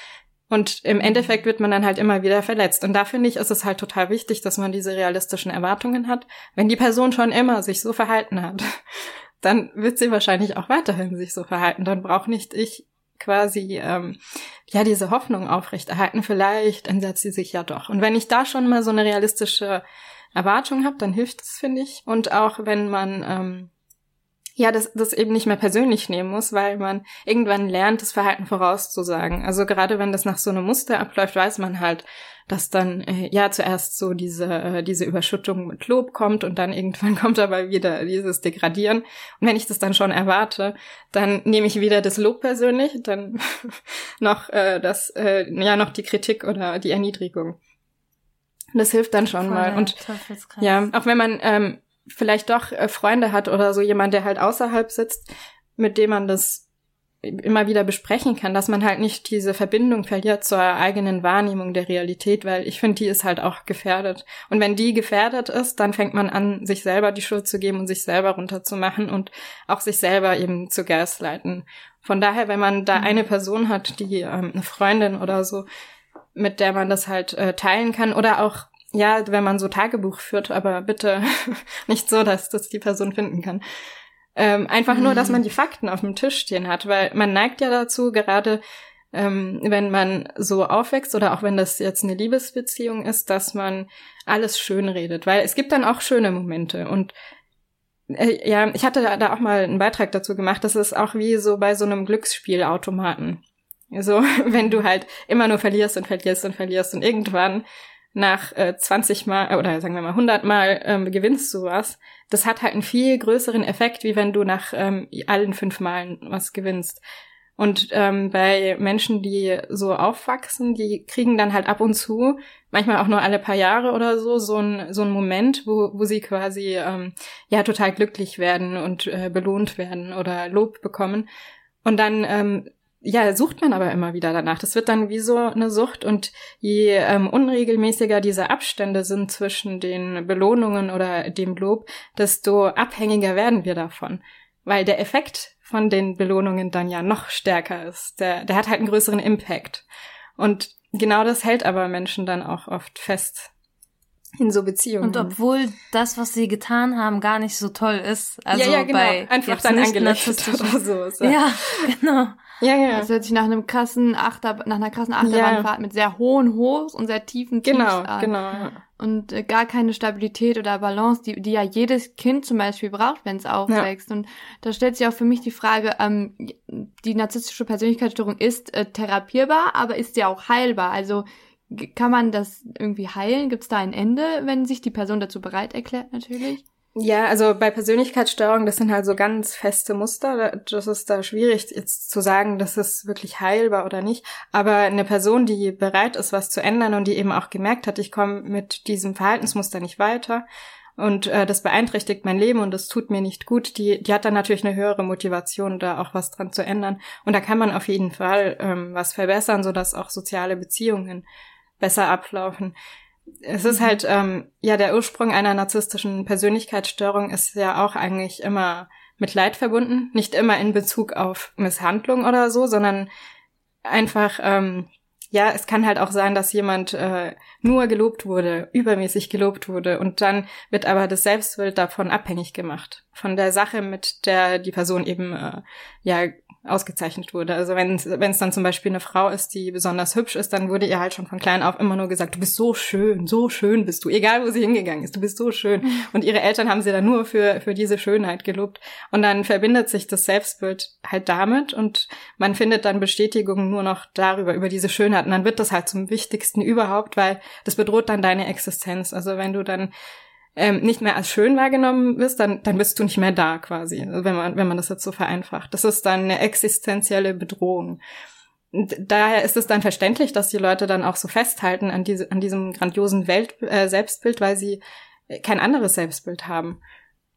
Und im Endeffekt wird man dann halt immer wieder verletzt. Und da finde ich, ist es halt total wichtig, dass man diese realistischen Erwartungen hat. Wenn die Person schon immer sich so verhalten hat, dann wird sie wahrscheinlich auch weiterhin sich so verhalten. Dann braucht nicht ich quasi ähm, ja diese Hoffnung aufrechterhalten. Vielleicht ändert sie sich ja doch. Und wenn ich da schon mal so eine realistische Erwartung habe, dann hilft es, finde ich. Und auch wenn man ähm, ja, das, das eben nicht mehr persönlich nehmen muss, weil man irgendwann lernt, das Verhalten vorauszusagen. Also gerade wenn das nach so einem Muster abläuft, weiß man halt, dass dann äh, ja zuerst so diese äh, diese Überschüttung mit Lob kommt und dann irgendwann kommt aber wieder dieses Degradieren. Und wenn ich das dann schon erwarte, dann nehme ich wieder das Lob persönlich, dann noch äh, das äh, ja noch die Kritik oder die Erniedrigung. Das hilft dann schon Voll mal. Und ja, auch wenn man ähm, vielleicht doch äh, Freunde hat oder so jemand, der halt außerhalb sitzt, mit dem man das immer wieder besprechen kann, dass man halt nicht diese Verbindung verliert zur eigenen Wahrnehmung der Realität, weil ich finde, die ist halt auch gefährdet. Und wenn die gefährdet ist, dann fängt man an, sich selber die Schuld zu geben und sich selber runterzumachen und auch sich selber eben zu gaslighten. Von daher, wenn man da mhm. eine Person hat, die ähm, eine Freundin oder so, mit der man das halt äh, teilen kann oder auch ja, wenn man so Tagebuch führt, aber bitte nicht so, dass das die Person finden kann. Ähm, einfach mhm. nur, dass man die Fakten auf dem Tisch stehen hat, weil man neigt ja dazu, gerade ähm, wenn man so aufwächst oder auch wenn das jetzt eine Liebesbeziehung ist, dass man alles schön redet, weil es gibt dann auch schöne Momente und äh, ja, ich hatte da auch mal einen Beitrag dazu gemacht, das ist auch wie so bei so einem Glücksspielautomaten. So, wenn du halt immer nur verlierst und verlierst und verlierst und irgendwann nach äh, 20 Mal oder sagen wir mal 100 Mal ähm, gewinnst du was, das hat halt einen viel größeren Effekt, wie wenn du nach ähm, allen fünf Malen was gewinnst. Und ähm, bei Menschen, die so aufwachsen, die kriegen dann halt ab und zu, manchmal auch nur alle paar Jahre oder so, so ein, so ein Moment, wo, wo sie quasi ähm, ja total glücklich werden und äh, belohnt werden oder Lob bekommen. Und dann ähm, ja, sucht man aber immer wieder danach. Das wird dann wie so eine Sucht und je ähm, unregelmäßiger diese Abstände sind zwischen den Belohnungen oder dem Lob, desto abhängiger werden wir davon. Weil der Effekt von den Belohnungen dann ja noch stärker ist. Der, der hat halt einen größeren Impact. Und genau das hält aber Menschen dann auch oft fest in so Beziehungen. Und obwohl das, was sie getan haben, gar nicht so toll ist. Also ja, ja, genau. bei einfach dann angelächelt oder so. so. Ja, genau. Ja, ja. Das hört sich nach einem krassen Achter, nach einer krassen Achterbahnfahrt ja. mit sehr hohen Hochs und sehr tiefen Tiefs Genau, an. genau. Und äh, gar keine Stabilität oder Balance, die, die ja jedes Kind zum Beispiel braucht, wenn es aufwächst. Ja. Und da stellt sich auch für mich die Frage, ähm, die narzisstische Persönlichkeitsstörung ist äh, therapierbar, aber ist ja auch heilbar. Also kann man das irgendwie heilen? Gibt es da ein Ende, wenn sich die Person dazu bereit erklärt, natürlich? Ja, also bei Persönlichkeitsstörungen, das sind halt so ganz feste Muster. Das ist da schwierig jetzt zu sagen, das ist wirklich heilbar oder nicht. Aber eine Person, die bereit ist, was zu ändern und die eben auch gemerkt hat, ich komme mit diesem Verhaltensmuster nicht weiter und äh, das beeinträchtigt mein Leben und das tut mir nicht gut, die, die hat dann natürlich eine höhere Motivation, da auch was dran zu ändern. Und da kann man auf jeden Fall ähm, was verbessern, sodass auch soziale Beziehungen besser ablaufen es ist halt, ähm, ja, der Ursprung einer narzisstischen Persönlichkeitsstörung ist ja auch eigentlich immer mit Leid verbunden. Nicht immer in Bezug auf Misshandlung oder so, sondern einfach, ähm, ja, es kann halt auch sein, dass jemand äh, nur gelobt wurde, übermäßig gelobt wurde und dann wird aber das Selbstbild davon abhängig gemacht. Von der Sache, mit der die Person eben äh, ja ausgezeichnet wurde. Also wenn es dann zum Beispiel eine Frau ist, die besonders hübsch ist, dann wurde ihr halt schon von klein auf immer nur gesagt, du bist so schön, so schön bist du, egal wo sie hingegangen ist, du bist so schön. Und ihre Eltern haben sie dann nur für, für diese Schönheit gelobt. Und dann verbindet sich das Selbstbild halt damit und man findet dann Bestätigung nur noch darüber, über diese Schönheit. Und dann wird das halt zum Wichtigsten überhaupt, weil das bedroht dann deine Existenz. Also wenn du dann ähm, nicht mehr als schön wahrgenommen wirst, dann, dann bist du nicht mehr da quasi, wenn man, wenn man das jetzt so vereinfacht. Das ist dann eine existenzielle Bedrohung. Und daher ist es dann verständlich, dass die Leute dann auch so festhalten an, diese, an diesem grandiosen Welt, äh, Selbstbild, weil sie kein anderes Selbstbild haben.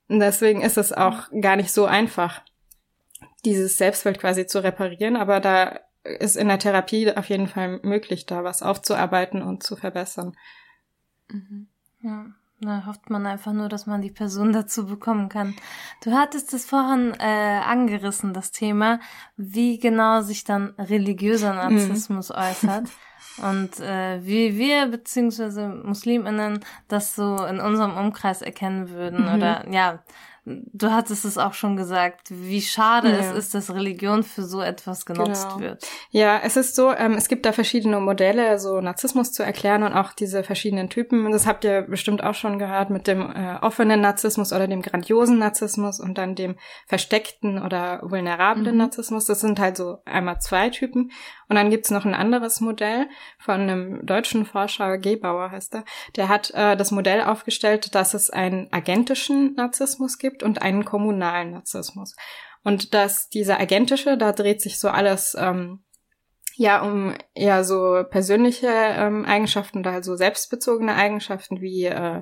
Und deswegen ist es auch gar nicht so einfach, dieses Selbstbild quasi zu reparieren, aber da ist in der Therapie auf jeden Fall möglich, da was aufzuarbeiten und zu verbessern. Mhm. Ja. Na, hofft man einfach nur, dass man die Person dazu bekommen kann. Du hattest es vorhin äh, angerissen, das Thema, wie genau sich dann religiöser mhm. Narzissmus mhm. äußert. Und äh, wie wir beziehungsweise Musliminnen das so in unserem Umkreis erkennen würden. Mhm. Oder ja, du hattest es auch schon gesagt, wie schade ja. es ist, dass Religion für so etwas genutzt genau. wird. Ja, es ist so, ähm, es gibt da verschiedene Modelle, so Narzissmus zu erklären und auch diese verschiedenen Typen. Das habt ihr bestimmt auch schon gehört mit dem äh, offenen Narzissmus oder dem grandiosen Narzissmus und dann dem versteckten oder vulnerablen mhm. Narzissmus. Das sind halt so einmal zwei Typen. Und dann gibt's noch ein anderes Modell von einem deutschen Forscher, Gebauer heißt er. Der hat äh, das Modell aufgestellt, dass es einen agentischen Narzissmus gibt und einen kommunalen Narzissmus. Und dass dieser agentische, da dreht sich so alles ähm, ja um eher so persönliche ähm, Eigenschaften oder also selbstbezogene Eigenschaften wie äh,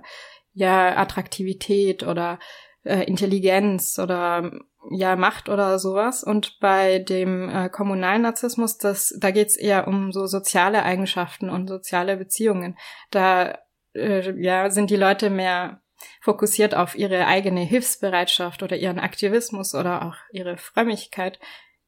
ja Attraktivität oder äh, Intelligenz oder ja Macht oder sowas. Und bei dem äh, kommunalen Narzissmus, das, da geht's eher um so soziale Eigenschaften und soziale Beziehungen. Da äh, ja sind die Leute mehr fokussiert auf ihre eigene Hilfsbereitschaft oder ihren Aktivismus oder auch ihre Frömmigkeit.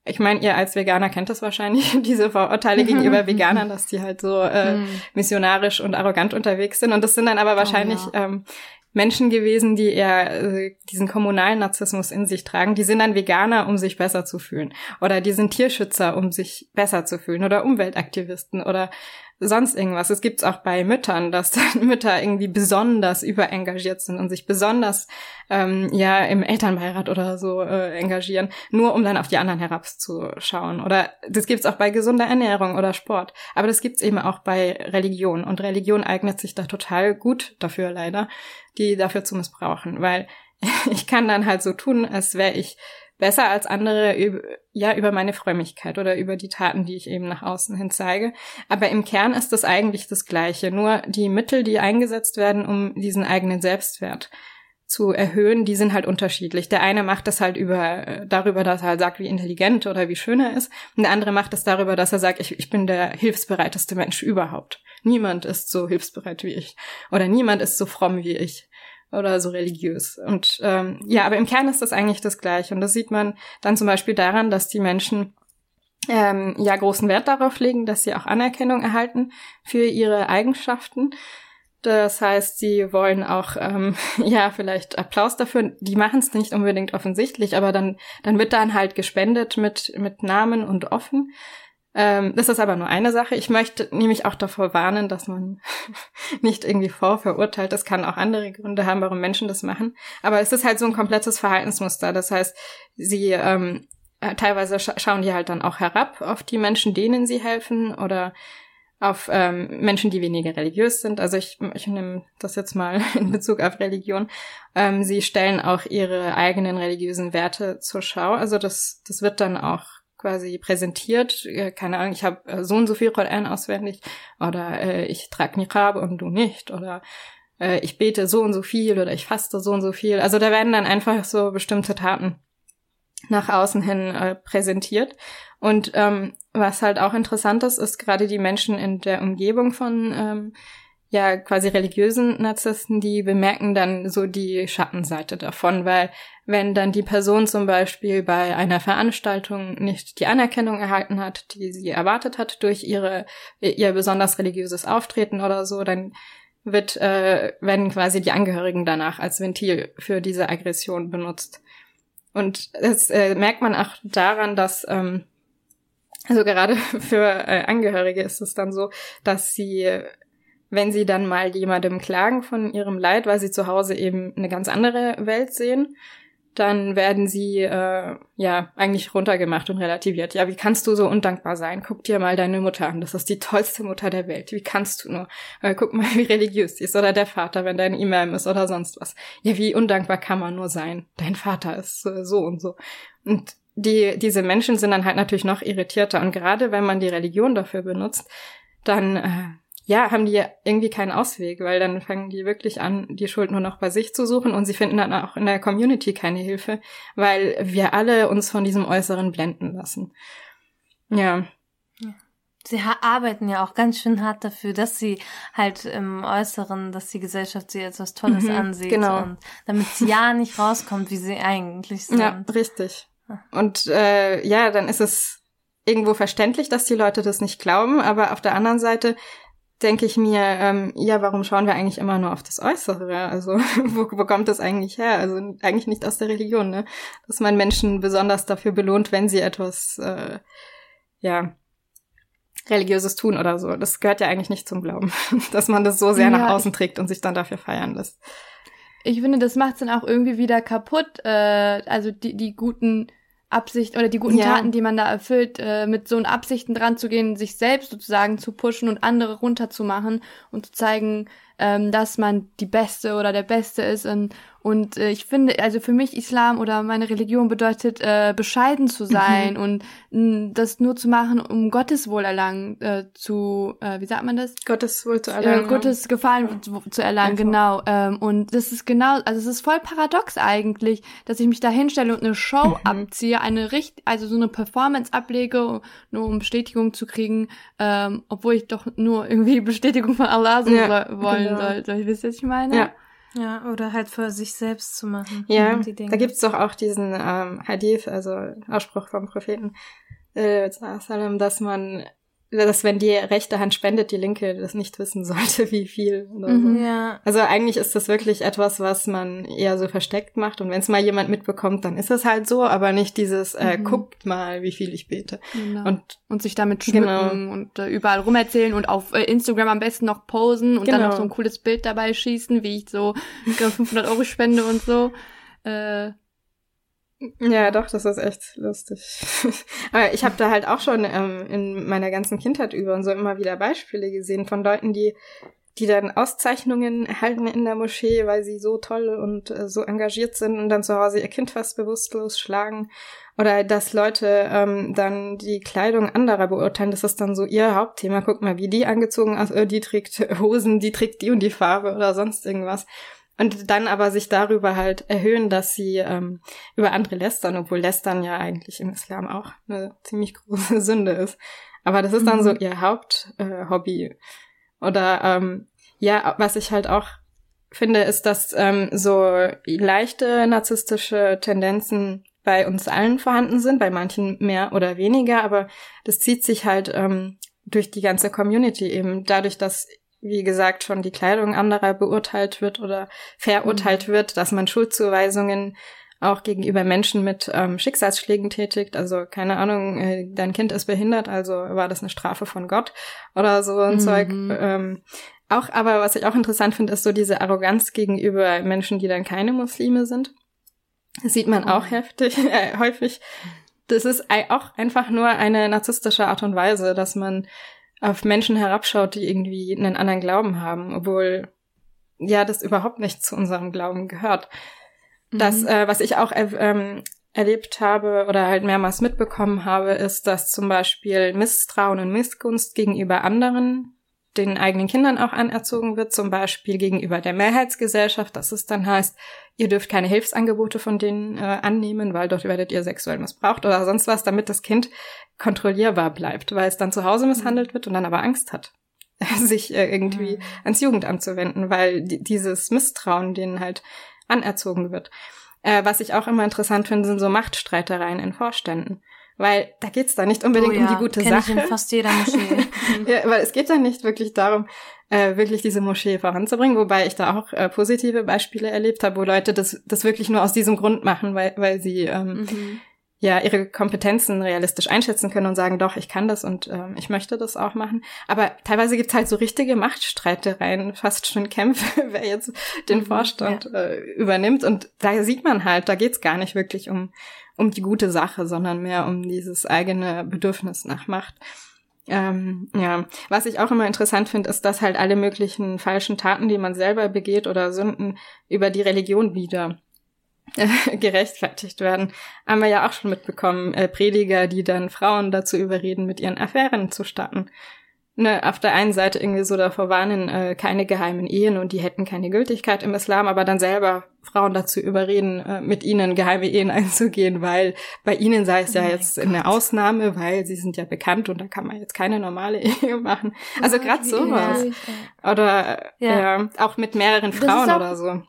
Ich meine, ihr als Veganer kennt das wahrscheinlich, diese Vorurteile gegenüber Veganern, dass die halt so äh, mhm. missionarisch und arrogant unterwegs sind. Und das sind dann aber wahrscheinlich oh, ja. ähm, Menschen gewesen, die eher äh, diesen kommunalen Narzissmus in sich tragen. Die sind dann Veganer, um sich besser zu fühlen. Oder die sind Tierschützer, um sich besser zu fühlen. Oder Umweltaktivisten oder sonst irgendwas. Es gibt's auch bei Müttern, dass Mütter irgendwie besonders überengagiert sind und sich besonders ähm, ja im Elternbeirat oder so äh, engagieren, nur um dann auf die anderen herabzuschauen. Oder das gibt's auch bei gesunder Ernährung oder Sport. Aber das gibt's eben auch bei Religion. Und Religion eignet sich da total gut dafür leider, die dafür zu missbrauchen. Weil ich kann dann halt so tun, als wäre ich besser als andere ja über meine Frömmigkeit oder über die Taten, die ich eben nach außen hin zeige. Aber im Kern ist das eigentlich das Gleiche. Nur die Mittel, die eingesetzt werden, um diesen eigenen Selbstwert zu erhöhen, die sind halt unterschiedlich. Der eine macht das halt über darüber, dass er halt sagt, wie intelligent oder wie schön er ist, und der andere macht das darüber, dass er sagt, ich, ich bin der hilfsbereiteste Mensch überhaupt. Niemand ist so hilfsbereit wie ich oder niemand ist so fromm wie ich oder so religiös. Und ähm, ja, aber im Kern ist das eigentlich das Gleiche. Und das sieht man dann zum Beispiel daran, dass die Menschen ähm, ja großen Wert darauf legen, dass sie auch Anerkennung erhalten für ihre Eigenschaften. Das heißt, sie wollen auch ähm, ja vielleicht Applaus dafür. Die machen es nicht unbedingt offensichtlich, aber dann dann wird dann halt gespendet mit mit Namen und offen. Ähm, das ist aber nur eine Sache. Ich möchte nämlich auch davor warnen, dass man nicht irgendwie vorverurteilt. Das kann auch andere Gründe haben, warum Menschen das machen. Aber es ist halt so ein komplettes Verhaltensmuster. Das heißt, sie ähm, äh, teilweise scha schauen die halt dann auch herab auf die Menschen, denen sie helfen oder auf ähm, Menschen, die weniger religiös sind. Also ich, ich nehme das jetzt mal in Bezug auf Religion. Ähm, sie stellen auch ihre eigenen religiösen Werte zur Schau. Also das, das wird dann auch quasi präsentiert. Keine Ahnung, ich habe äh, so und so viel Koran auswendig oder äh, ich trage Niqab und du nicht oder äh, ich bete so und so viel oder ich faste so und so viel. Also da werden dann einfach so bestimmte Taten nach außen hin äh, präsentiert. Und ähm, was halt auch interessant ist, ist gerade die Menschen in der Umgebung von ähm, ja quasi religiösen Narzissten, die bemerken dann so die Schattenseite davon, weil wenn dann die Person zum Beispiel bei einer Veranstaltung nicht die Anerkennung erhalten hat, die sie erwartet hat durch ihre ihr besonders religiöses Auftreten oder so, dann wird äh, werden quasi die Angehörigen danach als Ventil für diese Aggression benutzt. Und das äh, merkt man auch daran, dass ähm, also gerade für äh, Angehörige ist es dann so, dass sie wenn sie dann mal jemandem klagen von ihrem Leid, weil sie zu Hause eben eine ganz andere Welt sehen, dann werden sie äh, ja eigentlich runtergemacht und relativiert. Ja, wie kannst du so undankbar sein? Guck dir mal deine Mutter an. Das ist die tollste Mutter der Welt. Wie kannst du nur? Äh, guck mal, wie religiös sie ist. Oder der Vater, wenn dein Imam ist oder sonst was. Ja, wie undankbar kann man nur sein? Dein Vater ist äh, so und so. Und die, diese Menschen sind dann halt natürlich noch irritierter. Und gerade wenn man die Religion dafür benutzt, dann äh, ja, haben die irgendwie keinen Ausweg, weil dann fangen die wirklich an, die Schuld nur noch bei sich zu suchen und sie finden dann auch in der Community keine Hilfe, weil wir alle uns von diesem Äußeren blenden lassen. Ja. Sie arbeiten ja auch ganz schön hart dafür, dass sie halt im Äußeren, dass die Gesellschaft sie als was Tolles mhm, ansieht. Genau. Und damit sie ja nicht rauskommt, wie sie eigentlich sind. Ja, richtig. Und äh, ja, dann ist es irgendwo verständlich, dass die Leute das nicht glauben, aber auf der anderen Seite denke ich mir, ähm, ja, warum schauen wir eigentlich immer nur auf das Äußere? Also wo, wo kommt das eigentlich her? Also eigentlich nicht aus der Religion, ne? Dass man Menschen besonders dafür belohnt, wenn sie etwas, äh, ja, religiöses tun oder so. Das gehört ja eigentlich nicht zum Glauben, dass man das so sehr ja, nach außen trägt und sich dann dafür feiern lässt. Ich finde, das macht es dann auch irgendwie wieder kaputt. Äh, also die, die guten Absicht oder die guten ja. Taten, die man da erfüllt, äh, mit so Absichten dran zu gehen, sich selbst sozusagen zu pushen und andere runterzumachen und zu zeigen, ähm, dass man die Beste oder der Beste ist. Und, und äh, ich finde, also für mich Islam oder meine Religion bedeutet, äh, bescheiden zu sein mhm. und mh, das nur zu machen, um Gottes Wohlerlangen äh, zu, äh, wie sagt man das? Gottes Wohl zu erlangen. Äh, Gottes Gefallen ja. zu, zu, erlangen, genau. Ähm, und das ist genau, also es ist voll paradox eigentlich, dass ich mich da hinstelle und eine Show mhm. abziehe, eine Richt, also so eine Performance ablege, nur um Bestätigung zu kriegen, ähm, obwohl ich doch nur irgendwie Bestätigung von Allah so ja, wollen genau. sollte. Wisst ihr, was ich meine? Ja. Ja, oder halt für sich selbst zu machen. Ja, da gibt's doch auch diesen ähm, Hadith, also Ausspruch vom Propheten, äh, dass man dass wenn die rechte Hand spendet, die linke das nicht wissen sollte, wie viel. Oder mhm, so. ja. Also eigentlich ist das wirklich etwas, was man eher so versteckt macht. Und wenn es mal jemand mitbekommt, dann ist es halt so, aber nicht dieses, äh, mhm. guckt mal, wie viel ich bete. Genau. Und, und sich damit schmücken genau. und äh, überall rumerzählen und auf äh, Instagram am besten noch posen und genau. dann noch so ein cooles Bild dabei schießen, wie ich so 500 Euro spende und so. Äh, ja, doch, das ist echt lustig. Aber ich habe da halt auch schon ähm, in meiner ganzen Kindheit über und so immer wieder Beispiele gesehen von Leuten, die die dann Auszeichnungen erhalten in der Moschee, weil sie so toll und äh, so engagiert sind und dann zu Hause ihr Kind fast bewusstlos schlagen. Oder dass Leute ähm, dann die Kleidung anderer beurteilen, das ist dann so ihr Hauptthema. Guck mal, wie die angezogen ist, äh, die trägt Hosen, die trägt die und die Farbe oder sonst irgendwas. Und dann aber sich darüber halt erhöhen, dass sie ähm, über andere lästern, obwohl lästern ja eigentlich im Islam auch eine ziemlich große Sünde ist. Aber das ist dann mhm. so ihr Haupthobby. Äh, Oder ähm, ja, was ich halt auch finde, ist, dass ähm, so leichte narzisstische Tendenzen bei uns allen vorhanden sind, bei manchen mehr oder weniger, aber das zieht sich halt ähm, durch die ganze Community eben dadurch, dass wie gesagt, schon die Kleidung anderer beurteilt wird oder verurteilt mhm. wird, dass man Schuldzuweisungen auch gegenüber Menschen mit ähm, Schicksalsschlägen tätigt. Also keine Ahnung, äh, dein Kind ist behindert, also war das eine Strafe von Gott oder so ein mhm. Zeug. Ähm, auch, aber was ich auch interessant finde, ist so diese Arroganz gegenüber Menschen, die dann keine Muslime sind. Das sieht man auch oh. heftig, äh, häufig. Das ist auch einfach nur eine narzisstische Art und Weise, dass man auf Menschen herabschaut, die irgendwie einen anderen Glauben haben, obwohl ja das überhaupt nicht zu unserem Glauben gehört. Mhm. Das, äh, was ich auch ähm, erlebt habe oder halt mehrmals mitbekommen habe, ist, dass zum Beispiel Misstrauen und Missgunst gegenüber anderen den eigenen Kindern auch anerzogen wird, zum Beispiel gegenüber der Mehrheitsgesellschaft, dass es dann heißt, ihr dürft keine Hilfsangebote von denen äh, annehmen, weil dort werdet ihr sexuell missbraucht oder sonst was, damit das Kind kontrollierbar bleibt, weil es dann zu Hause misshandelt wird und dann aber Angst hat, sich äh, irgendwie mhm. ans Jugendamt zu wenden, weil dieses Misstrauen denen halt anerzogen wird. Äh, was ich auch immer interessant finde, sind so Machtstreitereien in Vorständen. Weil da geht's da nicht unbedingt oh ja, um die gute Sache. Ich in fast jeder Moschee. ja, weil es geht da nicht wirklich darum, äh, wirklich diese Moschee voranzubringen, wobei ich da auch äh, positive Beispiele erlebt habe, wo Leute das, das wirklich nur aus diesem Grund machen, weil, weil sie ähm, mhm. Ja ihre Kompetenzen realistisch einschätzen können und sagen, doch, ich kann das und ähm, ich möchte das auch machen. Aber teilweise gibt's halt so richtige Machtstreitereien, fast schon Kämpfe, wer jetzt den mhm, Vorstand ja. äh, übernimmt. Und da sieht man halt, da geht's gar nicht wirklich um um die gute Sache, sondern mehr um dieses eigene Bedürfnis nach Macht. Ähm, ja, was ich auch immer interessant finde, ist, dass halt alle möglichen falschen Taten, die man selber begeht oder Sünden über die Religion wieder äh, gerechtfertigt werden. Haben wir ja auch schon mitbekommen, äh, Prediger, die dann Frauen dazu überreden, mit ihren Affären zu starten ne, auf der einen Seite irgendwie so davor warnen, äh, keine geheimen Ehen und die hätten keine Gültigkeit im Islam, aber dann selber Frauen dazu überreden, äh, mit ihnen geheime Ehen einzugehen, weil bei ihnen sei es oh ja jetzt Gott. eine Ausnahme, weil sie sind ja bekannt und da kann man jetzt keine normale Ehe machen. Also gerade sowas. Oder ja. äh, auch mit mehreren Frauen oder so.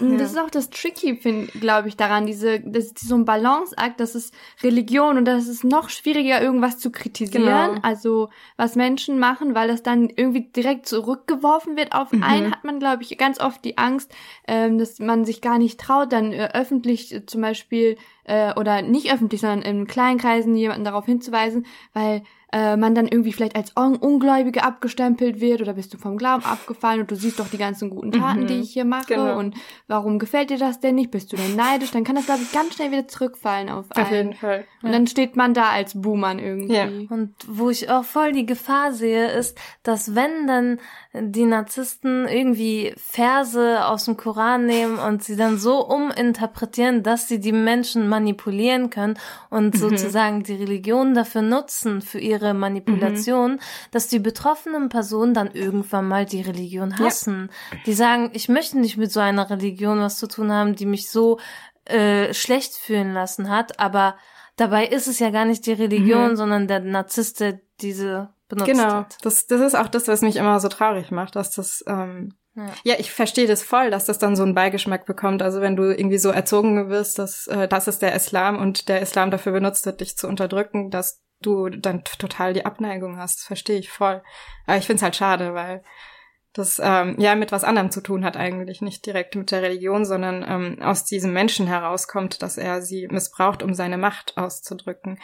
Und Das ist auch das Tricky, glaube ich, daran, diese, das ist so ein Balanceakt, das ist Religion und das ist noch schwieriger, irgendwas zu kritisieren, Genau. also was Menschen machen, weil das dann irgendwie direkt zurückgeworfen wird auf Mhm. einen, hat man, glaube ich, ganz oft die Angst, ähm, dass man sich gar nicht traut, dann äh, öffentlich äh, zum Beispiel, äh, oder nicht öffentlich, sondern in kleinen Kreisen jemanden darauf hinzuweisen, weil äh, man dann irgendwie vielleicht als Un Ungläubige abgestempelt wird oder bist du vom Glauben abgefallen und du siehst doch die ganzen guten Taten, Mhm. die ich hier mache Genau. und warum gefällt dir das denn nicht? Bist du denn neidisch? Dann kann das, glaube ich, ganz schnell wieder zurückfallen auf Auf jeden einen. Fall. Und dann steht man da als Buhmann irgendwie. Ja. Und wo ich auch voll die Gefahr sehe, ist, dass wenn dann die Narzissten irgendwie Verse aus dem Koran nehmen und sie dann so uminterpretieren, dass sie die Menschen manipulieren können und sozusagen die Religion dafür nutzen für ihre Manipulation, dass die betroffenen Personen dann irgendwann mal die Religion hassen. Die sagen, ich möchte nicht mit so einer Religion was zu tun haben, die mich so äh, schlecht fühlen lassen hat, aber dabei ist es ja gar nicht die Religion, sondern der Narzisst, der diese benutzt Genau, hat. das, das ist auch das, was mich immer so traurig macht, dass das, ähm, Ja. ja, ich verstehe das voll, dass das dann so einen Beigeschmack bekommt. Also wenn du irgendwie so erzogen wirst, dass äh, das ist der Islam und der Islam dafür benutzt wird, dich zu unterdrücken, dass du dann total die Abneigung hast, verstehe ich voll. Aber ich find's halt schade, weil das ähm, ja mit was anderem zu tun hat eigentlich, nicht direkt mit der Religion, sondern ähm, aus diesem Menschen herauskommt, dass er sie missbraucht, um seine Macht auszudrücken.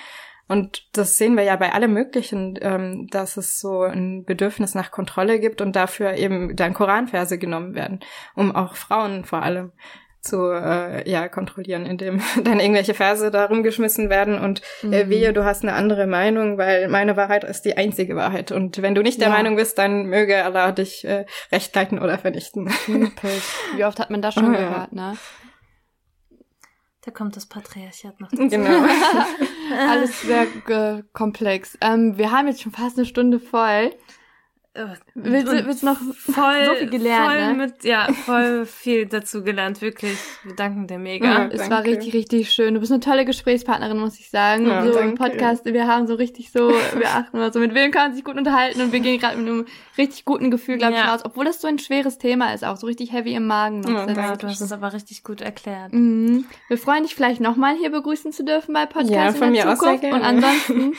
Und das sehen wir ja bei allem Möglichen, ähm, dass es so ein Bedürfnis nach Kontrolle gibt und dafür eben dann Koranverse genommen werden, um auch Frauen vor allem zu äh, ja kontrollieren, indem dann irgendwelche Verse da rumgeschmissen werden und äh, wehe, du hast eine andere Meinung, weil meine Wahrheit ist die einzige Wahrheit und wenn du nicht der Ja. Meinung bist, dann möge Allah dich äh, recht leiten oder vernichten. Wie oft hat man das schon Oh, ja. gehört, ne? Da kommt das Patriarchat noch. genau. Alles sehr äh, komplex. Ähm, wir haben jetzt schon fast eine Stunde voll. Willst du, Und willst du noch voll, so viel gelernt, voll ne? mit, ja, voll viel dazu gelernt, wirklich. Wir danken dir mega. Ja. Es Danke. war richtig, richtig schön. Du bist eine tolle Gesprächspartnerin, muss ich sagen. Ja, so im danke. Podcast, wir haben so richtig so, wir achten mal so, mit wem kann man sich gut unterhalten und wir gehen gerade mit einem richtig guten Gefühl, glaube ich, Ja. raus. Obwohl das so ein schweres Thema ist, auch so richtig heavy im Magen. Ja. Ja, du hast es aber richtig gut erklärt. Mhm. Wir freuen dich vielleicht nochmal hier begrüßen zu dürfen bei Podcast Ja, in von der mir aus Zukunft. sehr Und gerne. ansonsten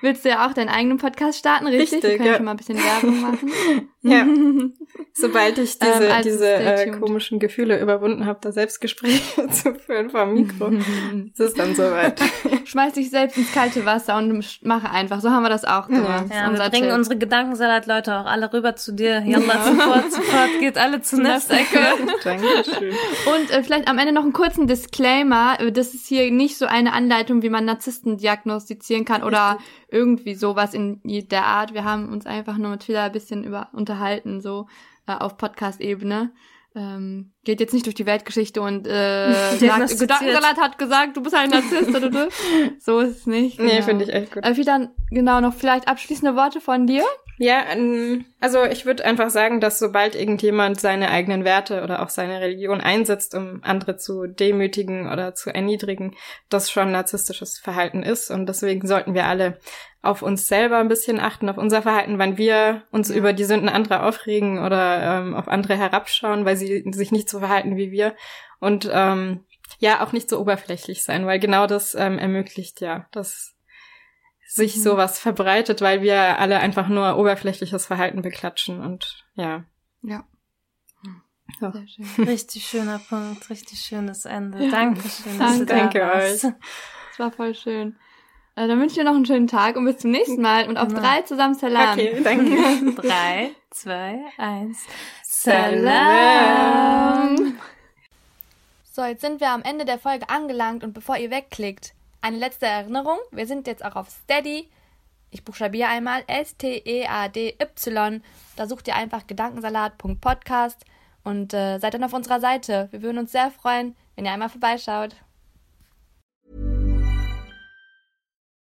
willst du ja auch deinen eigenen Podcast starten, richtig? Wir Richtig, können ja. schon mal ein bisschen Werbung machen. Ja. Sobald ich diese, Ähm, also diese äh, komischen Gefühle überwunden habe, da Selbstgespräche zu führen vom Mikro, ist es dann soweit. Schmeiß dich selbst ins kalte Wasser und mache einfach. So haben wir das auch gemacht. Ja, Unser wir bringen Tipp. unsere Gedankensalat-Leute auch alle rüber zu dir. Yalla, sofort, sofort, geht alle zur Nestecke. Dankeschön. Und äh, vielleicht am Ende noch einen kurzen Disclaimer. Das ist hier nicht so eine Anleitung, wie man Narzissten diagnostizieren kann oder irgendwie sowas in der Art. Wir haben uns einfach nur mit Twitter ein bisschen über unterhalten, so äh, auf Podcast-Ebene. Ähm, geht jetzt nicht durch die Weltgeschichte und äh, sagt. Gedankensalat hat gesagt, du bist ein Narzisst. oder du? so ist es nicht. Nee, genau. finde ich echt gut. Äh, wie dann, genau, noch vielleicht abschließende Worte von dir? Ja, ähm, also ich würde einfach sagen, dass sobald irgendjemand seine eigenen Werte oder auch seine Religion einsetzt, um andere zu demütigen oder zu erniedrigen, das schon narzisstisches Verhalten ist. Und deswegen sollten wir alle auf uns selber ein bisschen achten, auf unser Verhalten, wann wir uns über die Sünden anderer aufregen oder ähm, auf andere herabschauen, weil sie sich nicht so verhalten wie wir. Und ähm, ja, auch nicht so oberflächlich sein, weil genau das ähm, ermöglicht ja, dass sich sowas verbreitet, weil wir alle einfach nur oberflächliches Verhalten beklatschen und ja. Ja. So. Sehr schön. Richtig schöner Punkt, richtig schönes Ende. Dankeschön, dass du Danke da euch. Das war voll schön. Äh, dann wünsche ich dir noch einen schönen Tag und bis zum nächsten Mal. Und auf Genau. drei zusammen Salam. Okay, danke. Drei, zwei, eins. Salam. So, jetzt sind wir am Ende der Folge angelangt und bevor ihr wegklickt, eine letzte Erinnerung. Wir sind jetzt auch auf Steady. Ich buchstabiere einmal E S-T-E-A-D-Y. Da sucht ihr einfach gedankensalat.podcast und äh, seid dann auf unserer Seite. Wir würden uns sehr freuen, wenn ihr einmal vorbeischaut.